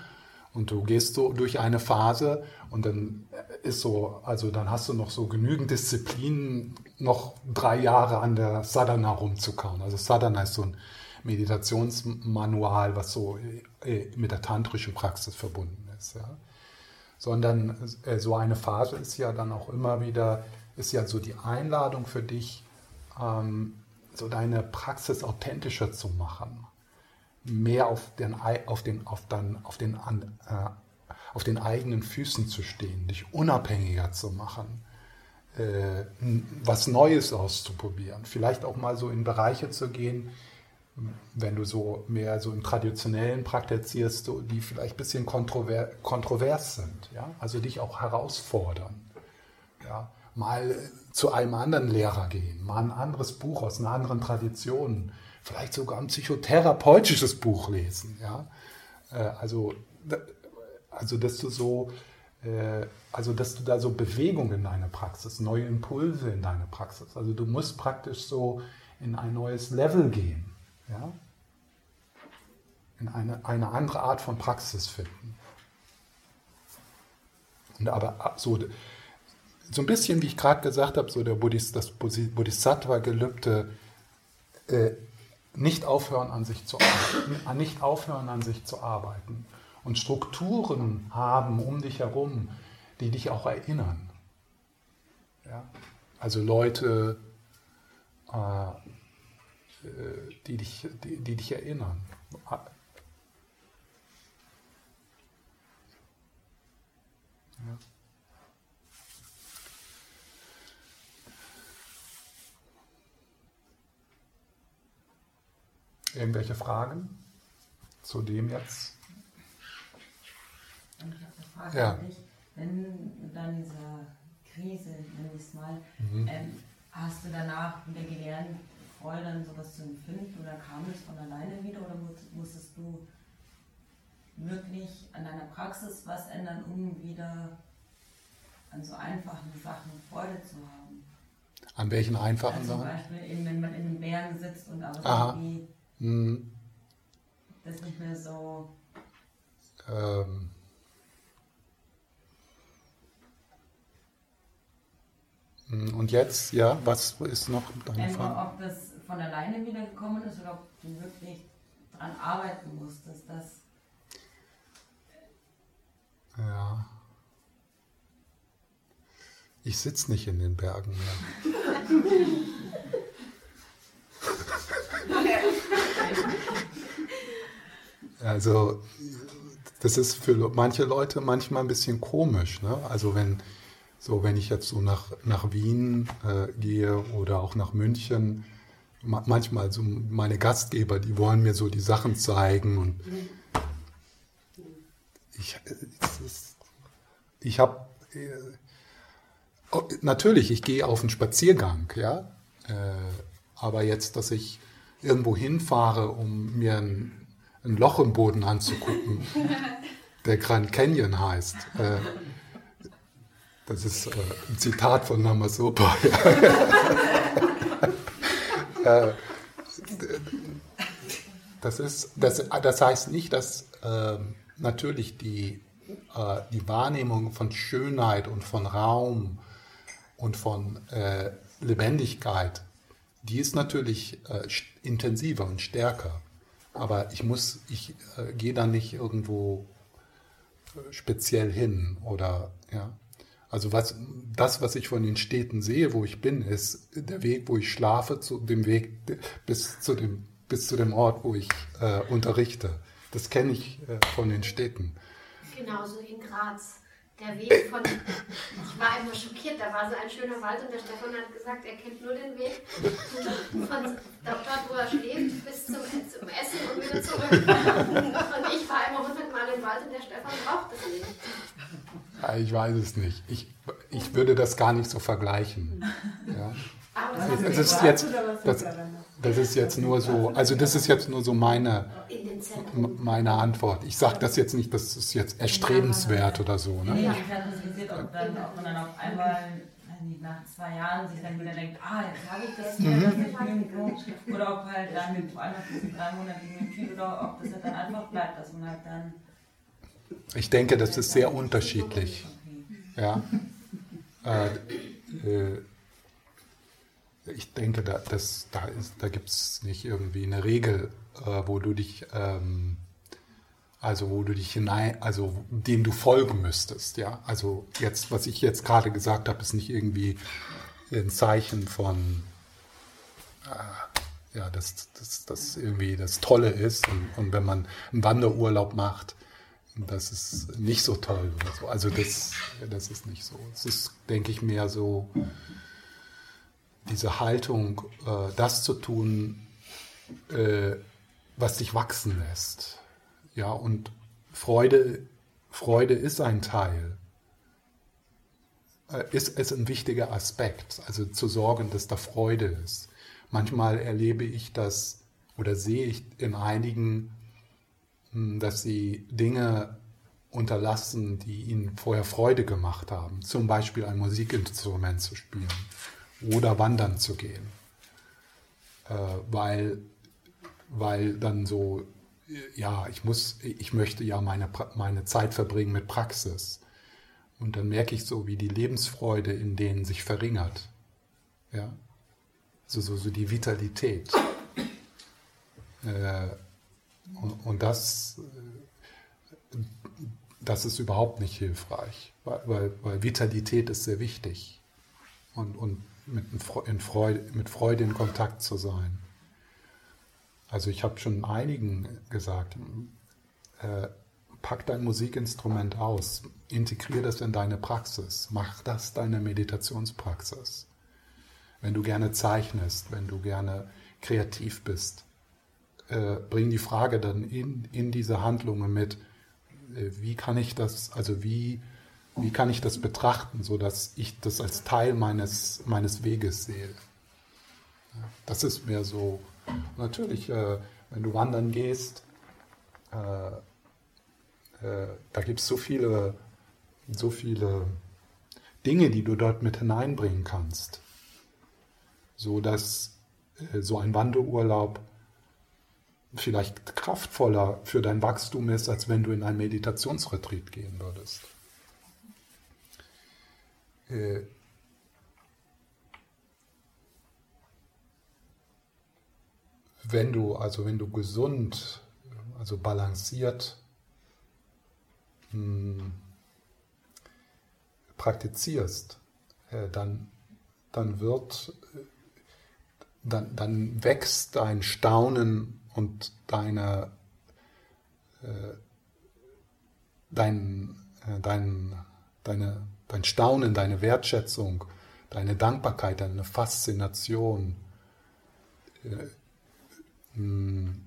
Speaker 1: und du gehst so durch eine Phase und dann ist so, also dann hast du noch so genügend Disziplin, noch drei Jahre an der Sadhana rumzukauen. Also Sadhana ist so ein Meditationsmanual, was so äh, mit der tantrischen Praxis verbunden ist. Ja. Sondern äh, so eine Phase ist ja dann auch immer wieder, ist ja so die Einladung für dich, ähm, so deine Praxis authentischer zu machen mehr auf den, auf den, auf dann, auf den, äh, auf den eigenen Füßen zu stehen, dich unabhängiger zu machen, äh, was Neues auszuprobieren, vielleicht auch mal so in Bereiche zu gehen, wenn du so mehr so im Traditionellen praktizierst, die vielleicht ein bisschen kontrover kontrovers sind, ja? also dich auch herausfordern. Ja? Mal zu einem anderen Lehrer gehen, mal ein anderes Buch aus einer anderen Tradition vielleicht sogar ein psychotherapeutisches Buch lesen. Ja? Äh, also, also, dass du so, äh, also, dass du da so Bewegung in deine Praxis, neue Impulse in deine Praxis. Also, du musst praktisch so in ein neues Level gehen. Ja? In eine, eine andere Art von Praxis finden. Und aber so, so ein bisschen, wie ich gerade gesagt habe, so der Buddhist, das Bodhisattva-Gelübde äh, nicht aufhören an sich zu arbeiten, nicht aufhören an sich zu arbeiten und Strukturen haben um dich herum, die dich auch erinnern. Ja? Also Leute, äh, die, dich, die, die dich erinnern. Ja. Irgendwelche Fragen zu dem jetzt?
Speaker 2: Ich habe eine Frage ja. an dich. Wenn dann diese Krise, nenne ich es mal, mhm. ähm, hast du danach wieder gelernt, Freude an sowas zu empfinden oder kam es von alleine wieder oder musstest du wirklich an deiner Praxis was ändern, um wieder an so einfachen Sachen Freude zu haben?
Speaker 1: An welchen einfachen also
Speaker 2: Sachen? Zum Beispiel, eben, wenn man in den Bergen sitzt und aber irgendwie mhm. das nicht mehr so. Ähm.
Speaker 1: Und jetzt, ja, was ist noch
Speaker 2: deine Frage? Ob das von alleine wieder gekommen ist oder ob du wirklich daran arbeiten musstest, dass.
Speaker 1: Ja. Ich sitze nicht in den Bergen mehr. [LAUGHS] [LAUGHS] [LAUGHS] also, das ist für manche Leute manchmal ein bisschen komisch. Ne? Also, wenn, so, wenn ich jetzt so nach, nach Wien äh, gehe oder auch nach München, manchmal so meine Gastgeber, die wollen mir so die Sachen zeigen und ich, ich habe oh, natürlich, ich gehe auf einen Spaziergang, ja, äh, aber jetzt, dass ich irgendwo hinfahre, um mir ein, ein Loch im Boden anzugucken, [LAUGHS] der Grand Canyon heißt. Äh, das ist äh, ein Zitat von Namasopa. [LAUGHS] Äh, das, ist, das, das heißt nicht, dass äh, natürlich die, äh, die Wahrnehmung von Schönheit und von Raum und von äh, Lebendigkeit, die ist natürlich äh, intensiver und stärker. Aber ich muss, ich äh, gehe da nicht irgendwo speziell hin oder ja. Also was, das, was ich von den Städten sehe, wo ich bin, ist der Weg, wo ich schlafe, zu dem Weg bis zu dem, bis zu dem Ort, wo ich äh, unterrichte. Das kenne ich äh, von den Städten.
Speaker 3: Genauso in Graz. Der Weg von, ich war immer schockiert, da war so ein schöner Wald und der Stefan hat gesagt, er kennt nur den Weg von dort, wo er schläft, bis zum, zum Essen und wieder zurück. Und ich war immer hundertmal im Wald und der Stefan braucht es nicht.
Speaker 1: Ich weiß es nicht. Ich, ich würde das gar nicht so vergleichen. Ja. Das ist jetzt, das, das ist jetzt nur so, also das ist jetzt nur so meine, meine Antwort. Ich sage das jetzt nicht, das ist jetzt erstrebenswert oder so.
Speaker 2: Ne? Ja, ich ob, dann, ob man dann auf einmal nach zwei Jahren sich dann wieder denkt, ah, jetzt habe ich das, mhm. das nicht irgendwo. Oder ob halt dann diesen drei Monaten Retreat oder ob das halt dann einfach bleibt, dass man halt dann
Speaker 1: ich denke, das ist sehr unterschiedlich. Ja. Äh, äh, ich denke, da, das, da, da gibt es nicht irgendwie eine Regel, äh, wo du dich, ähm, also wo du dich hinein, also dem du folgen müsstest. Ja. Also jetzt, was ich jetzt gerade gesagt habe, ist nicht irgendwie ein Zeichen von äh, ja, dass das irgendwie das Tolle ist. Und, und wenn man einen Wanderurlaub macht, das ist nicht so toll oder so. Also das, das ist nicht so. Es ist, denke ich, mehr so diese Haltung, äh, das zu tun, äh, was dich wachsen lässt. Ja, und Freude, Freude ist ein Teil, äh, ist, ist ein wichtiger Aspekt, also zu sorgen, dass da Freude ist. Manchmal erlebe ich das oder sehe ich in einigen hm, dass sie Dinge unterlassen, die ihnen vorher Freude gemacht haben. Zum Beispiel ein Musikinstrument zu spielen oder wandern zu gehen. Äh, weil, weil dann so, ja, ich muss, ich möchte ja meine, meine Zeit verbringen mit Praxis. Und dann merke ich so, wie die Lebensfreude in denen sich verringert. Ja? Also so, so die Vitalität. Äh, und, und das, das ist überhaupt nicht hilfreich, weil, weil, weil Vitalität ist sehr wichtig und, und mit, Freude, mit Freude in Kontakt zu sein. Also ich habe schon einigen gesagt, äh, pack dein Musikinstrument aus, integriere das in deine Praxis, mach das deine Meditationspraxis. Wenn du gerne zeichnest, wenn du gerne kreativ bist, äh, bring die Frage dann in, in diese Handlungen mit, äh, wie kann ich das, also wie, wie kann ich das betrachten, sodass ich das als Teil meines, meines Weges sehe. Das ist mir so, natürlich, äh, wenn du wandern gehst, äh, äh, da gibt es so viele, so viele Dinge, die du dort mit hineinbringen kannst, so dass äh, so ein Wanderurlaub vielleicht kraftvoller für dein Wachstum ist, als wenn du in ein Meditationsretreat gehen würdest. Äh, wenn du, also wenn du gesund, also balanciert hm, praktizierst, äh, dann, dann wird, dann, dann wächst dein Staunen und deine, äh, dein, äh, dein, deine, dein Staunen, deine Wertschätzung, deine Dankbarkeit, deine Faszination. Mh, hm,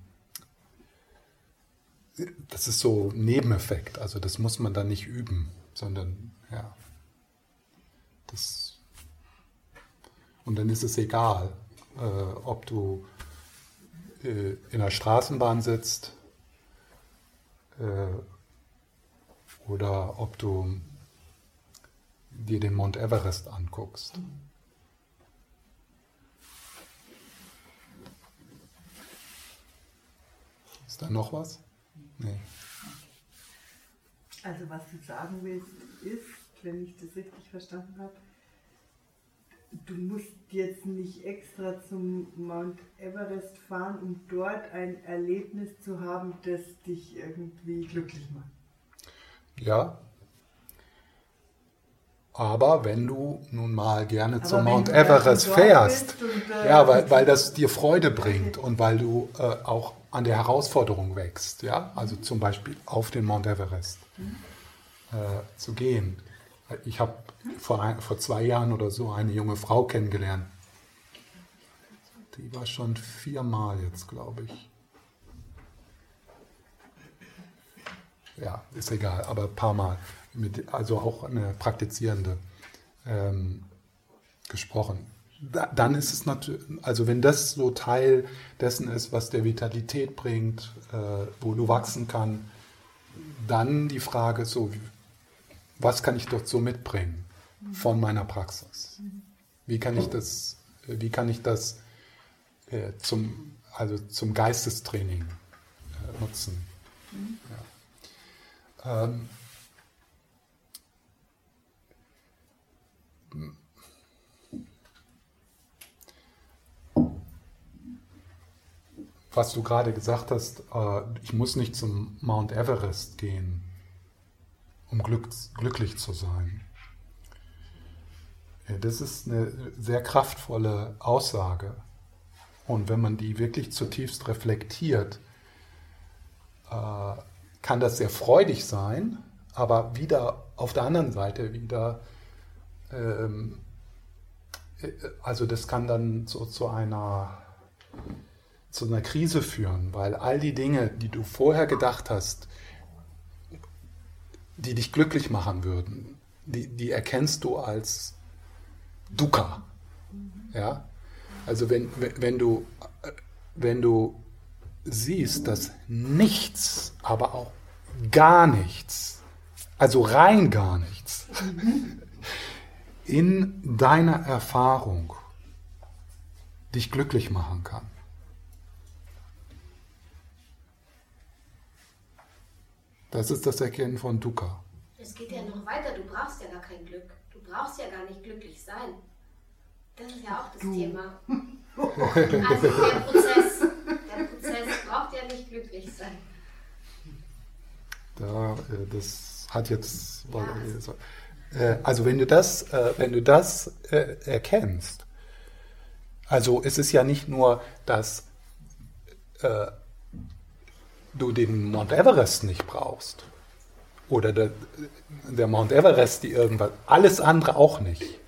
Speaker 1: das ist so ein Nebeneffekt. Also das muss man dann nicht üben, sondern ja. Das und dann ist es egal, äh, ob du äh, in der Straßenbahn sitzt äh, oder ob du dir den Mount Everest anguckst. Ist da noch was? Nee.
Speaker 4: Also was du sagen willst, ist, wenn ich das richtig verstanden habe, du musst jetzt nicht extra zum Mount Everest fahren, um dort ein Erlebnis zu haben, das dich irgendwie glücklich macht.
Speaker 1: Ja. Aber wenn du nun mal gerne Aber zum Mount Everest fährst, und, äh, ja, weil, weil das dir Freude bringt und weil du äh, auch an der Herausforderung wächst, ja, also zum Beispiel auf den Mount Everest äh, zu gehen. Ich habe vor, vor zwei Jahren oder so eine junge Frau kennengelernt. Die war schon viermal jetzt, glaube ich. Ja, ist egal, aber ein paar Mal. Mit, also auch eine Praktizierende ähm, gesprochen dann ist es natürlich, also wenn das so Teil dessen ist, was der Vitalität bringt, äh, wo du wachsen kann, dann die Frage so, was kann ich dort so mitbringen von meiner Praxis? Wie kann ich das, wie kann ich das äh, zum, also zum Geistestraining äh, nutzen? Ja. Ähm, was du gerade gesagt hast, äh, ich muss nicht zum Mount Everest gehen, um glück, glücklich zu sein. Das ist eine sehr kraftvolle Aussage. Und wenn man die wirklich zutiefst reflektiert, äh, kann das sehr freudig sein, aber wieder auf der anderen Seite wieder, ähm, äh, also das kann dann so zu einer zu einer Krise führen, weil all die Dinge, die du vorher gedacht hast, die dich glücklich machen würden, die, die erkennst du als Dukkha. Ja? Also wenn, wenn, du, wenn du siehst, dass nichts, aber auch gar nichts, also rein gar nichts, [LAUGHS] in deiner Erfahrung dich glücklich machen kann, Das ist das Erkennen von Dukkha.
Speaker 3: Es geht ja noch weiter, du brauchst ja gar kein Glück. Du brauchst ja gar nicht glücklich sein. Das ist ja auch das du. Thema. [LAUGHS] Also der Prozess. Der Prozess braucht ja nicht glücklich sein.
Speaker 1: Da, äh, das hat jetzt. Ja. Äh, also wenn du das, äh, wenn du das erkennst, also es ist ja nicht nur, dass äh, du den Mount Everest nicht brauchst. Oder der, der Mount Everest, die irgendwas, alles andere auch nicht.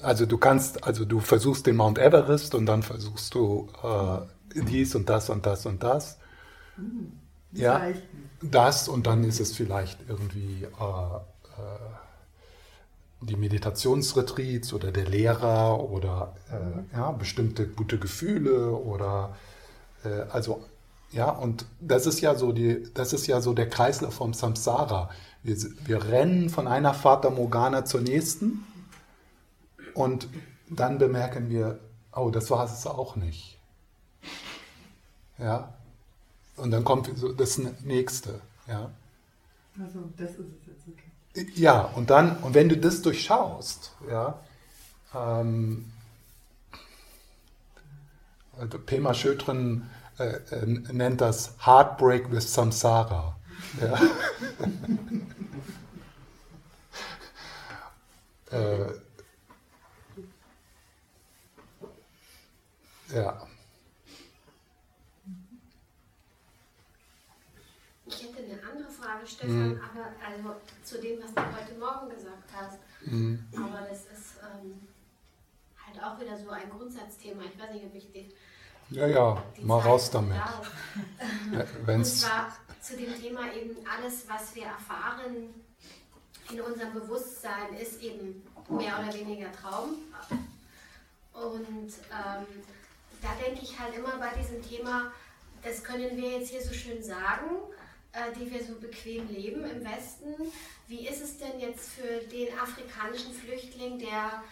Speaker 1: Also du kannst, also du versuchst den Mount Everest und dann versuchst du äh, dies und das und das und das. Ja, das und dann ist es vielleicht irgendwie äh, äh, die Meditationsretreats oder der Lehrer oder äh, ja, bestimmte gute Gefühle oder äh, also ja, und das ist ja so die, das ist ja so der Kreislauf vom Samsara. Wir, wir rennen von einer Fata Morgana zur nächsten und dann bemerken wir, oh, das war es auch nicht. Ja, und dann kommt das nächste. Ja.
Speaker 4: Also, das ist es jetzt, okay.
Speaker 1: Ja, und dann, und wenn du das durchschaust, ja, ähm, also Pema Schödrin äh, äh, nennt das Heartbreak with Samsara. Ja. [LAUGHS] äh, ja.
Speaker 3: Ich hätte eine andere Frage, Stefan, mhm. aber also zu dem, was du heute Morgen gesagt hast. Mhm. Aber das ist ähm, halt auch wieder so ein Grundsatzthema. Ich weiß nicht, ob ich die
Speaker 1: ja, ja, mal Zeit raus damit. [LAUGHS]
Speaker 3: Ja, Und zwar zu dem Thema eben alles, was wir erfahren in unserem Bewusstsein, ist eben mehr oder weniger Traum. Und ähm, da denke ich halt immer bei diesem Thema, das können wir jetzt hier so schön sagen, die wir so bequem leben im Westen. Wie ist es denn jetzt für den afrikanischen Flüchtling, der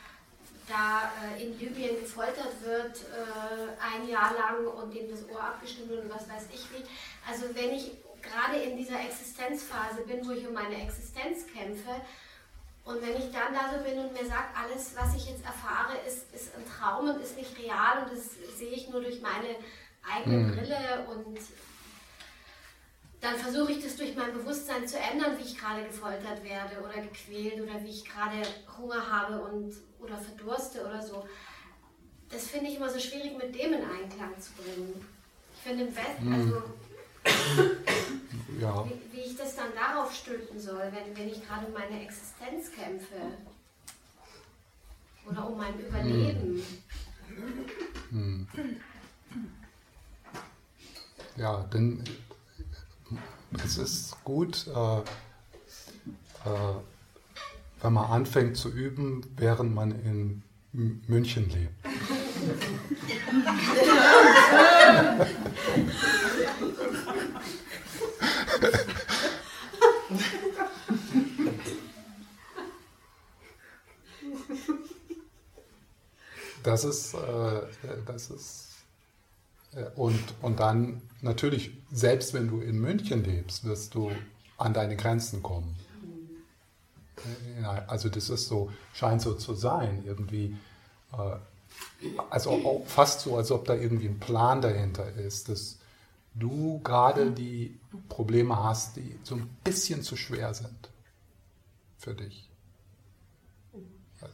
Speaker 3: da äh, in Libyen gefoltert wird, äh, ein Jahr lang und dem das Ohr abgeschnitten wird und was weiß ich wie. Also wenn ich gerade in dieser Existenzphase bin, wo ich um meine Existenz kämpfe, und wenn ich dann da so bin und mir sagt, alles, was ich jetzt erfahre, ist, ist ein Traum und ist nicht real und das sehe ich nur durch meine eigene mhm. Brille und dann versuche ich das durch mein Bewusstsein zu ändern, wie ich gerade gefoltert werde oder gequält oder wie ich gerade Hunger habe und, oder verdurste oder so. Das finde ich immer so schwierig, mit dem in Einklang zu bringen. Ich finde im Westen, hm. also ja. wie, wie, ich das dann darauf stülpen soll, wenn, wenn ich gerade um meine Existenz kämpfe oder um mein Überleben. Hm.
Speaker 1: Ja, denn es ist gut, äh, äh, wenn man anfängt zu üben, während man in München lebt. Das ist, äh, das ist und, und dann natürlich, selbst wenn du in München lebst, wirst du an deine Grenzen kommen. Äh, also das ist so, scheint so zu sein, irgendwie. Äh, also fast so, als ob da irgendwie ein Plan dahinter ist, dass du gerade die Probleme hast, die so ein bisschen zu schwer sind für dich.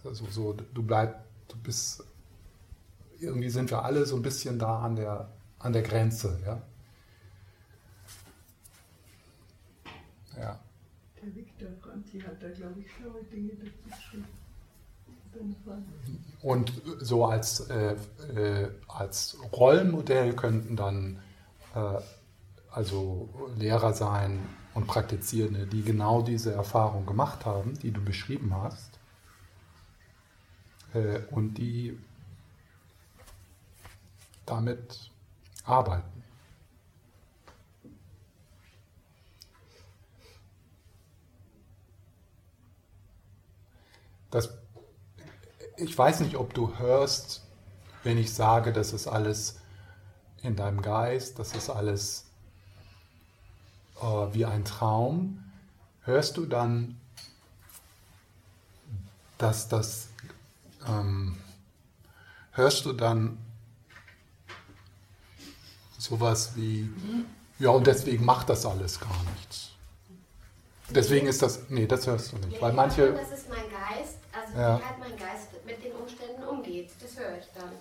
Speaker 1: Also so, du bleibst, du bist irgendwie sind wir alle so ein bisschen da an der, an der Grenze. Ja?
Speaker 4: ja. Der Viktor Franzi hat da, glaube ich, schlaue Dinge dazu geschrieben.
Speaker 1: Und so als, äh, äh, als Rollenmodell könnten dann äh, also Lehrer sein und Praktizierende, die genau diese Erfahrung gemacht haben, die du beschrieben hast, äh, und die damit arbeiten. Das, ich weiß nicht, ob du hörst, wenn ich sage, das ist alles in deinem Geist, das ist alles äh, wie ein Traum. Hörst du dann, dass das, ähm, hörst du dann sowas wie, ja, und deswegen macht das alles gar nichts. Deswegen ist das, nee, das hörst du nicht. weil manche,
Speaker 3: das ist mein Geist, also ja. wie halt mein Geist mit den Umständen umgeht. Das höre ich dann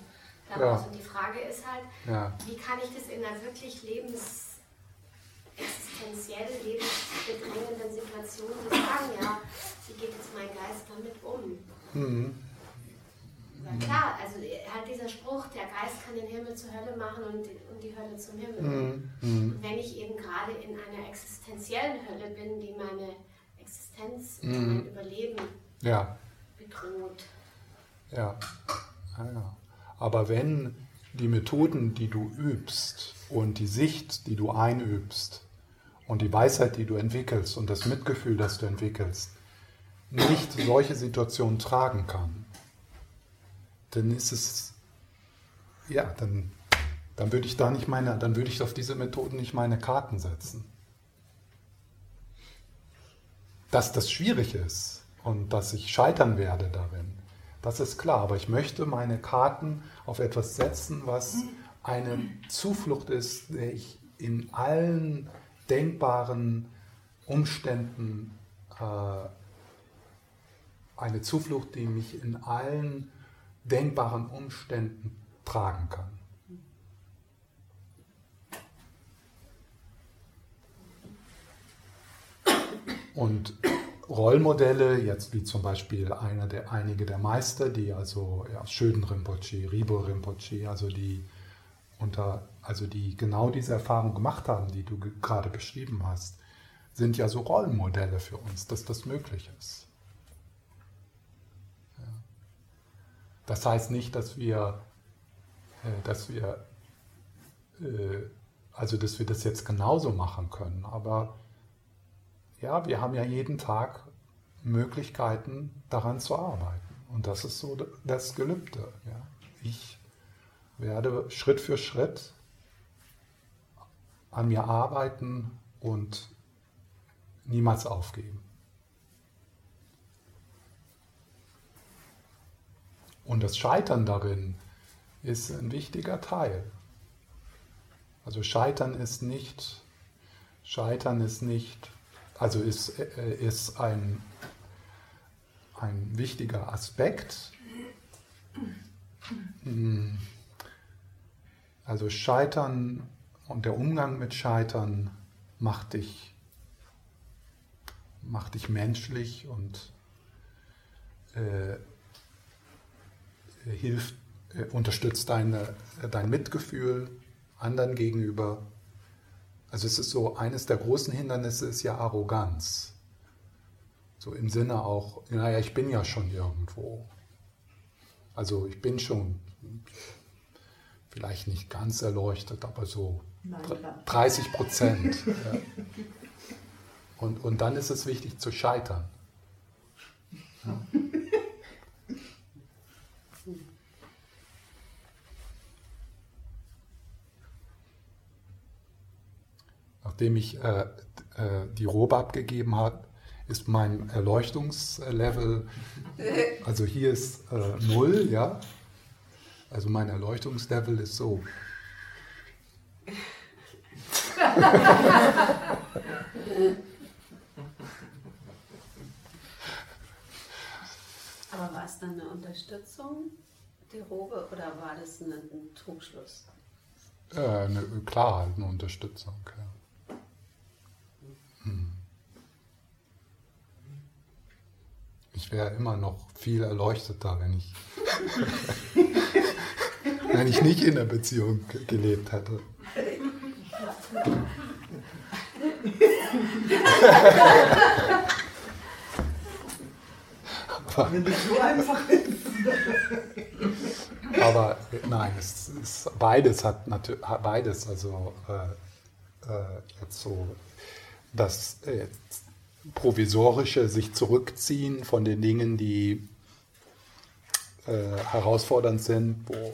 Speaker 3: daraus. Ja. Und die Frage ist halt, ja. wie kann ich das in einer wirklich lebens existenziell lebensbedrohenden Situation sagen, ja, wie geht jetzt mein Geist damit um? Mhm. Ja klar, also halt dieser Spruch, der Geist kann den Himmel zur Hölle machen und, und die Hölle zum Himmel. Mhm. Mhm. Und wenn ich eben gerade in einer existenziellen Hölle bin, die meine Existenz, mhm. mein Überleben ja. bedroht.
Speaker 1: Ja. ja, ja. Aber wenn die Methoden, die du übst und die Sicht, die du einübst und die Weisheit, die du entwickelst und das Mitgefühl, das du entwickelst, nicht solche Situationen tragen kann, dann ist es, ja, dann, dann würde ich da nicht meine, dann würde ich auf diese Methoden nicht meine Karten setzen. Dass das schwierig ist und dass ich scheitern werde darin, das ist klar. Aber ich möchte meine Karten auf etwas setzen, was eine Zuflucht ist, der ich in allen denkbaren Umständen, äh, eine Zuflucht, die mich in allen denkbaren Umständen tragen kann. Und Rollmodelle, jetzt wie zum Beispiel einer der, einige der Meister, die also ja, Schöden Rinpoche, Ribo Rinpoche, also die unter, also die genau diese Erfahrung gemacht haben, die du gerade beschrieben hast, sind ja so Rollenmodelle für uns, dass das möglich ist. Das heißt nicht, dass wir, äh, dass wir, äh, also dass wir das jetzt genauso machen können, aber ja, wir haben ja jeden Tag Möglichkeiten, daran zu arbeiten. Und das ist so das Gelübde. Ja. Ich werde Schritt für Schritt an mir arbeiten und niemals aufgeben. Und das Scheitern darin ist ein wichtiger Teil. Also Scheitern ist nicht, Scheitern ist nicht also ist, äh, ist ein, ein wichtiger Aspekt. Hm. Also Scheitern und der Umgang mit Scheitern macht dich, macht dich menschlich und äh, hilft, äh, unterstützt deine, dein Mitgefühl anderen gegenüber also es ist so, eines der großen Hindernisse ist ja Arroganz. So im Sinne auch, naja, ich bin ja schon irgendwo. Also ich bin schon vielleicht nicht ganz erleuchtet, aber so 30 Prozent. [LAUGHS] Ja. Und, und dann ist es wichtig zu scheitern. Ja. [LAUGHS] nachdem ich äh, äh, die Robe abgegeben habe, ist mein Erleuchtungslevel, [LAUGHS] also hier ist äh, 0, ja. Also mein Erleuchtungslevel ist so. [LAUGHS]
Speaker 3: Aber war es dann eine Unterstützung, die Robe, oder war das ein, ein Trugschluss?
Speaker 1: Äh, eine, klar, eine Unterstützung. Ja. Ich wäre immer noch viel erleuchteter, wenn ich, [LAUGHS] wenn ich nicht in der Beziehung gelebt hätte. aber, wenn das so einfach ist. aber nein, es ist, beides hat natürlich beides, also äh, äh, jetzt so das äh, provisorische sich zurückziehen von den Dingen, die äh, herausfordernd sind, wo,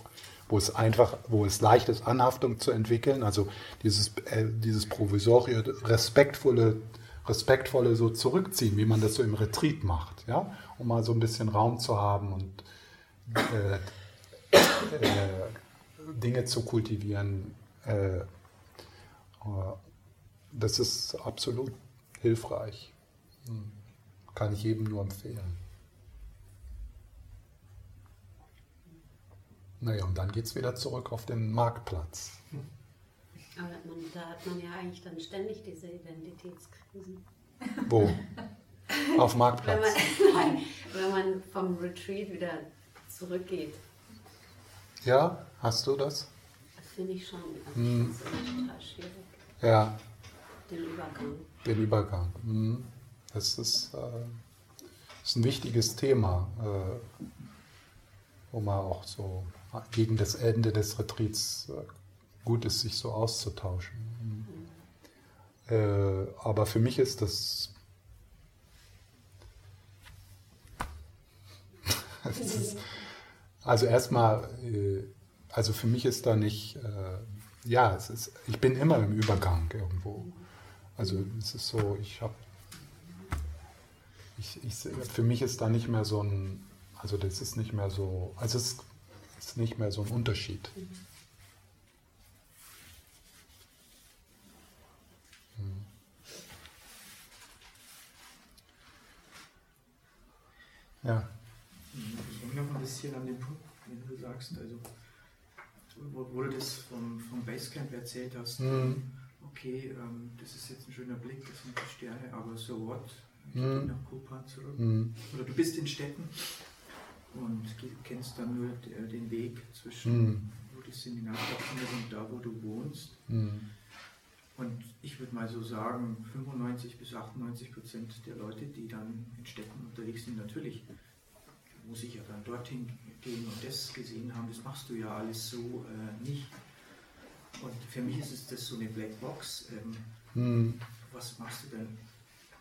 Speaker 1: wo es einfach, wo es leicht ist, Anhaftung zu entwickeln. Also dieses, äh, dieses provisorische, respektvolle, respektvolle so zurückziehen, wie man das so im Retreat macht, ja, um mal so ein bisschen Raum zu haben und äh, äh Dinge zu kultivieren. Äh, das ist absolut hilfreich. Hm. Kann ich jedem nur empfehlen. Naja, und dann geht es wieder zurück auf den Marktplatz.
Speaker 5: Aber man, da hat man ja eigentlich dann ständig diese Identitätskrisen.
Speaker 1: Wo? [LAUGHS] auf
Speaker 5: Wenn
Speaker 1: Marktplatz.
Speaker 5: man, [LAUGHS] nein, wenn man vom Retreat wieder zurückgeht,
Speaker 1: Ja, hast du das?
Speaker 5: das finde ich schon
Speaker 1: Hm.
Speaker 5: das ist total schwierig,
Speaker 1: Ja,
Speaker 5: den Übergang.
Speaker 1: den Übergang. Mhm. Das ist, äh, ist ein wichtiges Thema, äh, wo man auch so gegen das Ende des Retreats äh, gut ist, sich so auszutauschen. Äh, aber für mich ist das. [LAUGHS] das ist, also erstmal, äh, also für mich ist da nicht, äh, ja, es ist, ich bin immer im Übergang irgendwo. Also es ist so, ich habe, ich, ich, für mich ist da nicht mehr so ein, also das ist nicht mehr so, also es ist nicht mehr so ein Unterschied. Hm. Ja.
Speaker 6: Ich hänge noch ein bisschen an dem Punkt, wenn du sagst, also wo, wo du das vom, vom Basecamp erzählt hast,
Speaker 1: Mhm.
Speaker 6: okay, ähm, das ist jetzt ein schöner Blick, das sind die Sterne, aber so what? Ich
Speaker 1: Mhm.
Speaker 6: gehe nach Kupa zurück.
Speaker 1: Mhm.
Speaker 6: Oder du bist in Städten und kennst dann nur d- den Weg zwischen,
Speaker 1: Mhm.
Speaker 6: wo die Seminar stattfindet und da, wo du wohnst.
Speaker 1: Mhm.
Speaker 6: Und ich würde mal so sagen, 95 bis 98 Prozent der Leute, die dann in Städten unterwegs sind, natürlich muss ich ja dann dorthin gehen und das gesehen haben. Das machst du ja alles so äh, nicht. Und für mich ist es das so eine Blackbox. Ähm,
Speaker 1: Mhm.
Speaker 6: was machst du denn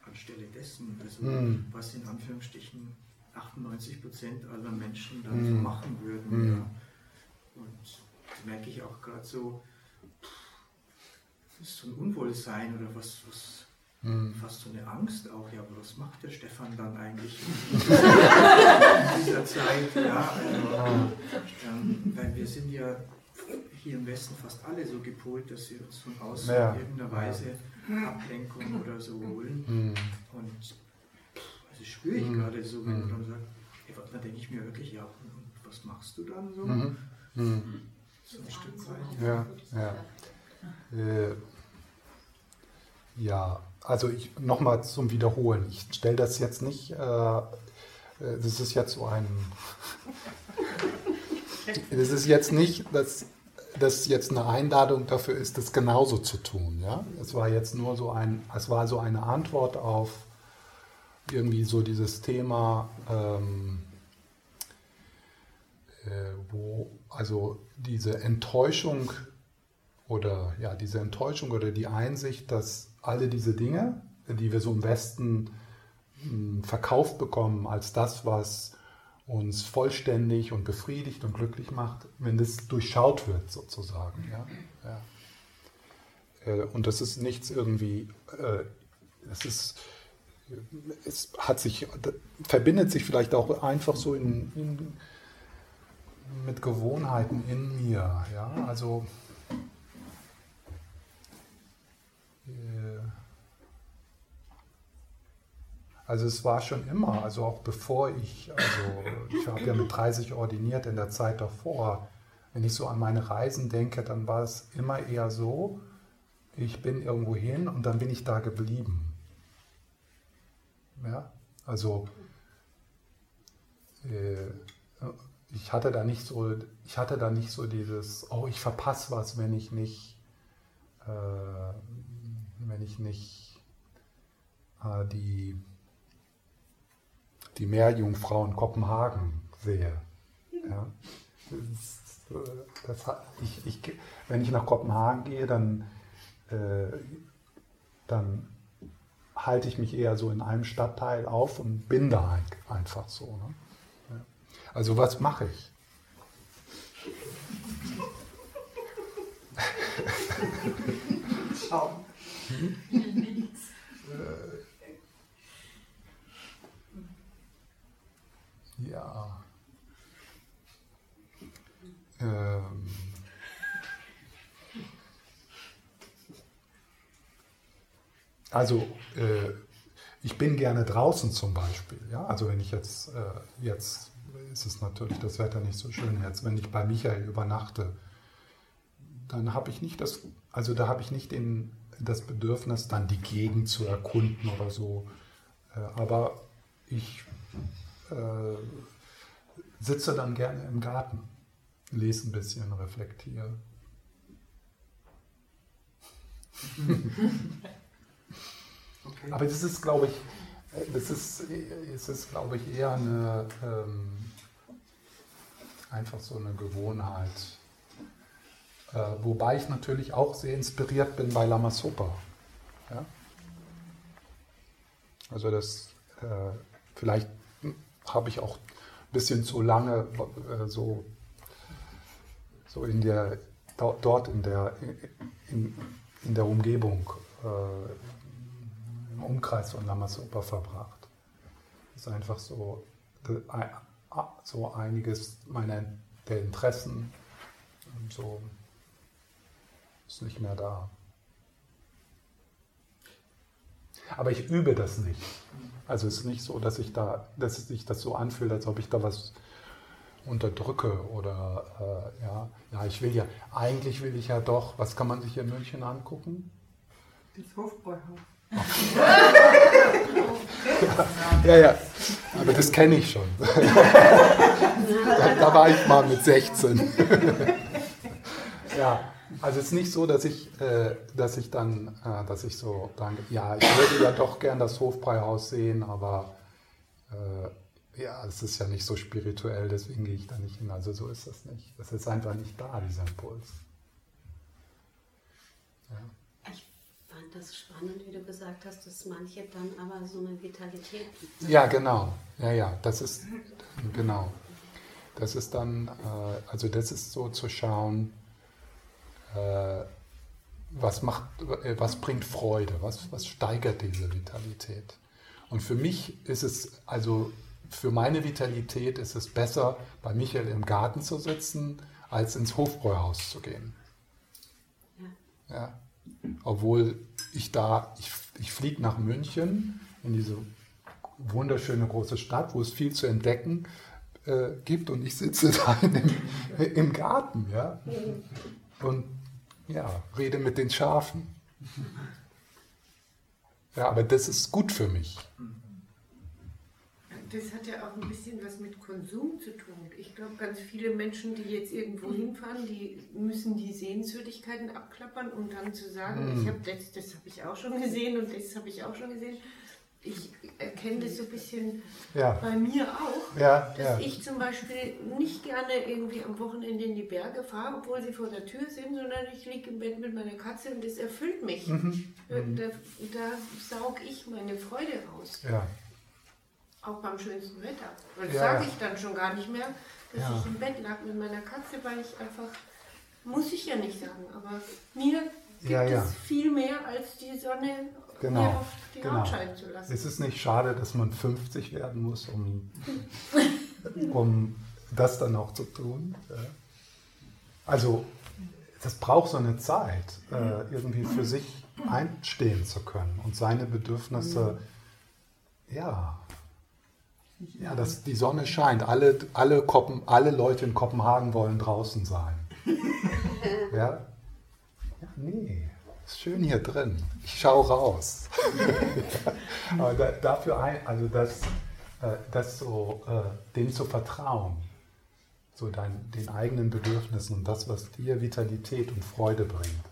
Speaker 6: anstelle dessen? Also
Speaker 1: Mhm.
Speaker 6: was in Anführungsstrichen 98 Prozent aller Menschen dann so
Speaker 1: Mhm.
Speaker 6: machen würden.
Speaker 1: Mhm.
Speaker 6: Ja. Und das merke ich auch gerade so, das ist so ein Unwohlsein oder was, was
Speaker 1: Mhm.
Speaker 6: fast so eine Angst auch. Ja, aber was macht der Stefan dann eigentlich in [LAUGHS] dieser Zeit? Ja, also, ähm, weil wir sind ja hier im Westen fast alle so gepolt, dass wir uns von außen
Speaker 1: Ja.
Speaker 6: in irgendeiner Weise Ablenkung oder so holen.
Speaker 1: Mhm.
Speaker 6: Und also spüre ich
Speaker 1: Mhm.
Speaker 6: gerade so, wenn du
Speaker 1: Mhm.
Speaker 6: dann sagst, ey, dann denke ich mir wirklich, ja, was machst du dann so?
Speaker 1: Mhm. Mhm.
Speaker 6: So ein Stück weit.
Speaker 1: Ja, ja. Äh, ja, also ich nochmal zum Wiederholen. Ich stelle das jetzt nicht, äh, äh, das ist jetzt so ein, [LAUGHS] das ist jetzt nicht, dass das jetzt eine Einladung dafür ist, das genauso zu tun. Ja, es war jetzt nur so ein, es war so eine Antwort auf irgendwie so dieses Thema. Ähm, äh, wo also diese Enttäuschung oder ja, diese Enttäuschung oder die Einsicht, dass alle diese Dinge, die wir so im Westen mh, verkauft bekommen als das, was uns vollständig und befriedigt und glücklich macht, wenn das durchschaut wird sozusagen. Ja? Ja. Äh, Und das ist nichts irgendwie, äh, es ist, es hat sich, verbindet sich vielleicht auch einfach so in, in mit Gewohnheiten in mir. Ja, also äh, also es war schon immer, also auch bevor ich, also ich habe ja mit 30 ordiniert in der Zeit davor. Wenn ich so an meine Reisen denke, dann war es immer eher so, ich bin irgendwo hin und dann bin ich da geblieben. Ja, also äh, ich hatte da nicht so, ich hatte da nicht so dieses, oh, ich verpasse was, wenn ich nicht, äh, wenn ich nicht äh, die, die Meerjungfrau in Kopenhagen sehe. Ja? Das, äh, das, ich, ich, wenn ich nach Kopenhagen gehe, dann, äh, dann halte ich mich eher so in einem Stadtteil auf und bin da ein- einfach so. Ne? Ja. Also was mache ich?
Speaker 4: Schau.
Speaker 1: Ja. Also, äh, ich bin gerne draußen zum Beispiel. Ja? Also, wenn ich jetzt, äh, jetzt ist es natürlich das Wetter nicht so schön. Jetzt, wenn ich bei Michael übernachte, dann habe ich nicht das, also da habe ich nicht den, das Bedürfnis, dann die Gegend zu erkunden oder so. Äh, aber ich äh, sitze dann gerne im Garten, lese ein bisschen, reflektiere. [LAUGHS] Okay. Aber das ist, glaube ich, das ist, es glaube ich, eher eine, ähm, einfach so eine Gewohnheit. Äh, wobei ich natürlich auch sehr inspiriert bin bei Lama Sopa. Ja? Also das, äh, vielleicht habe ich auch ein bisschen zu lange äh, so, so in der, dort in der, in, in der Umgebung äh, im Umkreis von Lamasopa verbracht. Das ist einfach so, so einiges meiner der Interessen so ist nicht mehr da. Aber ich übe das nicht. Also es ist nicht so, dass ich da, dass sich das so anfühlt, als ob ich da was unterdrücke oder äh, ja, ja, ich will ja, eigentlich will ich ja doch, was kann man sich in München angucken?
Speaker 4: Das Hofbräuhaus
Speaker 1: ja, ja, aber das kenne ich schon. da, da, war ich mal mit 16. ja, also es ist nicht so, dass ich, äh, dass ich dann, äh, dass ich so danke, ja, ich würde ja doch gern das Hofbräuhaus sehen, aber äh, ja, es ist ja nicht so spirituell, deswegen gehe ich da nicht hin. Also so ist das nicht. Das ist einfach nicht da, dieser Impuls.
Speaker 5: Ja das spannend, wie du gesagt hast, dass manche dann aber so eine Vitalität
Speaker 1: gibt. Ja, genau. Ja, ja, das ist genau. Das ist dann, äh, also das ist so zu schauen, äh, was macht, äh, was bringt Freude, was, was steigert diese Vitalität. Und für mich ist es, also für meine Vitalität ist es besser, bei Michael im Garten zu sitzen, als ins Hofbräuhaus zu gehen. Ja. ja. Obwohl ich da, ich, ich fliege nach München in diese wunderschöne große Stadt, wo es viel zu entdecken äh, gibt und ich sitze [LAUGHS] da im, im Garten, ja, und ja, rede mit den Schafen. Ja, aber das ist gut für mich
Speaker 4: das hat ja auch ein bisschen was mit Konsum zu tun. Ich glaube, ganz viele Menschen, die jetzt irgendwo hinfahren, die müssen die Sehenswürdigkeiten abklappern, um dann zu sagen, mhm. ich habe das, das habe ich auch schon gesehen und das habe ich auch schon gesehen. Ich erkenne das so ein bisschen ja. bei mir auch, ja, dass ja. ich zum Beispiel nicht gerne irgendwie am Wochenende in die Berge fahre, obwohl sie vor der Tür sind, sondern ich liege im Bett mit meiner Katze und das erfüllt mich. Mhm. Da, da saug ich meine Freude raus. Auch beim schönsten Wetter. Und das ja, sage ich dann schon gar nicht mehr, dass ja. ich im Bett lag mit meiner Katze, weil ich einfach, muss ich ja nicht sagen, aber mir gibt ja, es viel mehr als die Sonne genau, mir auf die genau. Haut scheinen zu lassen.
Speaker 1: Ist es nicht schade, dass man 50 werden muss, um, [LAUGHS] um das dann auch zu tun? Also, das braucht so eine Zeit, äh, irgendwie für sich einstehen zu können und seine Bedürfnisse, ja, ja, dass die Sonne scheint. Alle, alle, Kopen, alle Leute in Kopenhagen wollen draußen sein. [LAUGHS] ja? ja? Nee, ist schön hier drin. Ich schaue raus. [LAUGHS] Aber da, dafür, ein, also das, äh, das so, äh, dem zu vertrauen, so dein, den eigenen Bedürfnissen und das, was dir Vitalität und Freude bringt,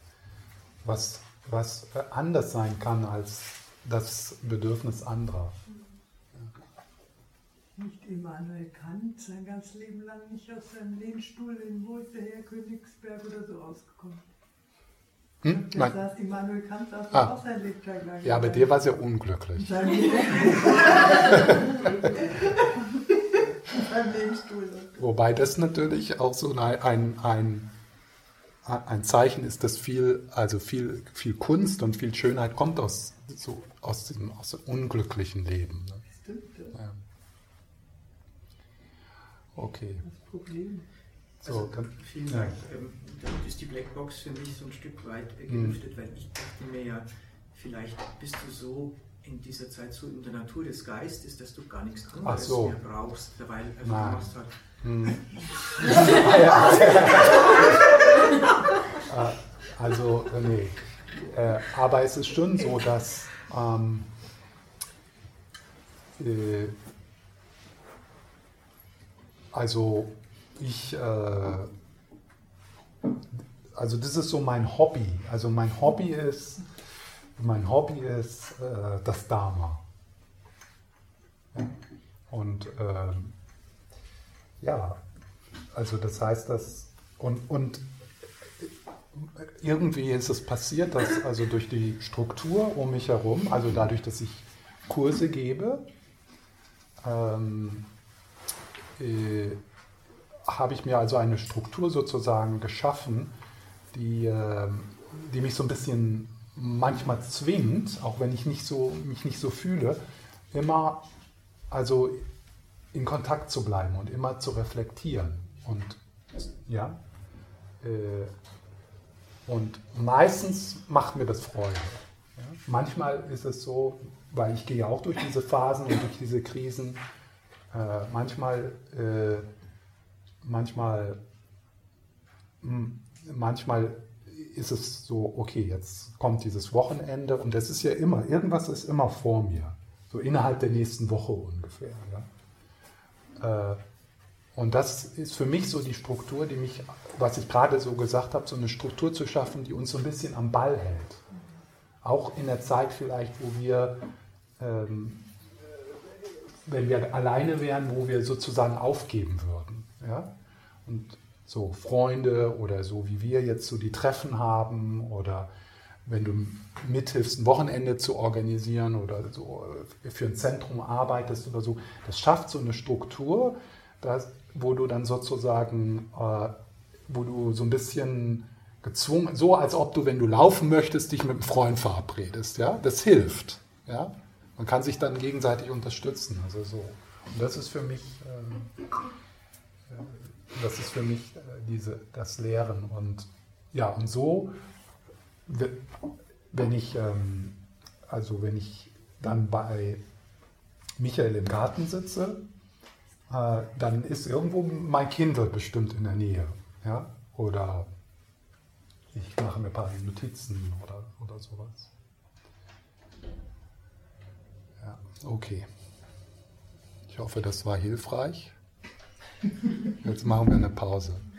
Speaker 1: was, was äh, anders sein kann als das Bedürfnis anderer.
Speaker 4: Nicht Immanuel Kant, sein ganzes Leben lang nicht aus seinem Lehnstuhl in wo ist der Herr Königsberg oder so rausgekommen. Hm? Der saß Immanuel Kant saß ah. auch sein Lebtag lang.
Speaker 1: Ja, aber dir war sehr unglücklich. Sein [LAUGHS] Lehnstuhl. Wobei das natürlich auch so ein, ein, ein Zeichen ist, dass viel, also viel, viel Kunst und viel Schönheit kommt aus, so, aus, dem, aus dem unglücklichen Leben. Ne? Stimmt, ja. Okay. Das Problem.
Speaker 6: So, also, dann, vielen Dank. Ähm, damit ist die Blackbox für mich so ein Stück weit gelüftet, mhm. weil ich dachte mir ja, vielleicht bist du so in dieser Zeit so in der Natur des Geistes, dass du gar nichts anderes
Speaker 1: so.
Speaker 6: mehr brauchst, weil also
Speaker 1: Nein.
Speaker 6: du machst halt
Speaker 1: Hm. [LAUGHS] Also, nee. Äh, aber es ist schon so, dass ähm, äh, also ich, äh, also das ist so mein Hobby. Also mein Hobby ist, mein Hobby ist äh, das Dharma. Und ähm, ja, also das heißt, dass und, und irgendwie ist es passiert, dass also durch die Struktur um mich herum, also dadurch, dass ich Kurse gebe, ähm, äh, habe ich mir also eine Struktur sozusagen geschaffen, die, äh, die mich so ein bisschen manchmal zwingt, auch wenn ich nicht so, mich nicht so fühle, immer also in Kontakt zu bleiben und immer zu reflektieren. Und ja, äh, und meistens macht mir das Freude. Ja. Manchmal ist es so, weil ich gehe auch durch diese Phasen und durch diese Krisen. Äh, manchmal, äh, manchmal, mh, manchmal ist es so, okay, jetzt kommt dieses Wochenende und es ist ja immer, irgendwas ist immer vor mir, so innerhalb der nächsten Woche ungefähr. Ja. Äh, und das ist für mich so die Struktur, die mich, was ich gerade so gesagt habe, so eine Struktur zu schaffen, die uns so ein bisschen am Ball hält. Auch in der Zeit vielleicht, wo wir, ähm, wenn wir alleine wären, wo wir sozusagen aufgeben würden. Ja? Und so Freunde oder so wie wir jetzt so die Treffen haben oder wenn du mithilfst, ein Wochenende zu organisieren oder so für ein Zentrum arbeitest oder so, das schafft so eine Struktur, dass, wo du dann sozusagen, äh, wo du so ein bisschen gezwungen, so als ob du, wenn du laufen möchtest, dich mit einem Freund verabredest, ja, das hilft, ja, man kann sich dann gegenseitig unterstützen, also so. Und das ist für mich, ähm, äh, das ist für mich äh, diese, das Lehren und ja, und so, wenn ich, ähm, also wenn ich dann bei Michael im Garten sitze, äh, dann ist irgendwo mein Kindle bestimmt in der Nähe. Ja? Oder ich mache mir ein paar Notizen oder, oder sowas. Ja, okay. Ich hoffe, das war hilfreich. Jetzt machen wir eine Pause.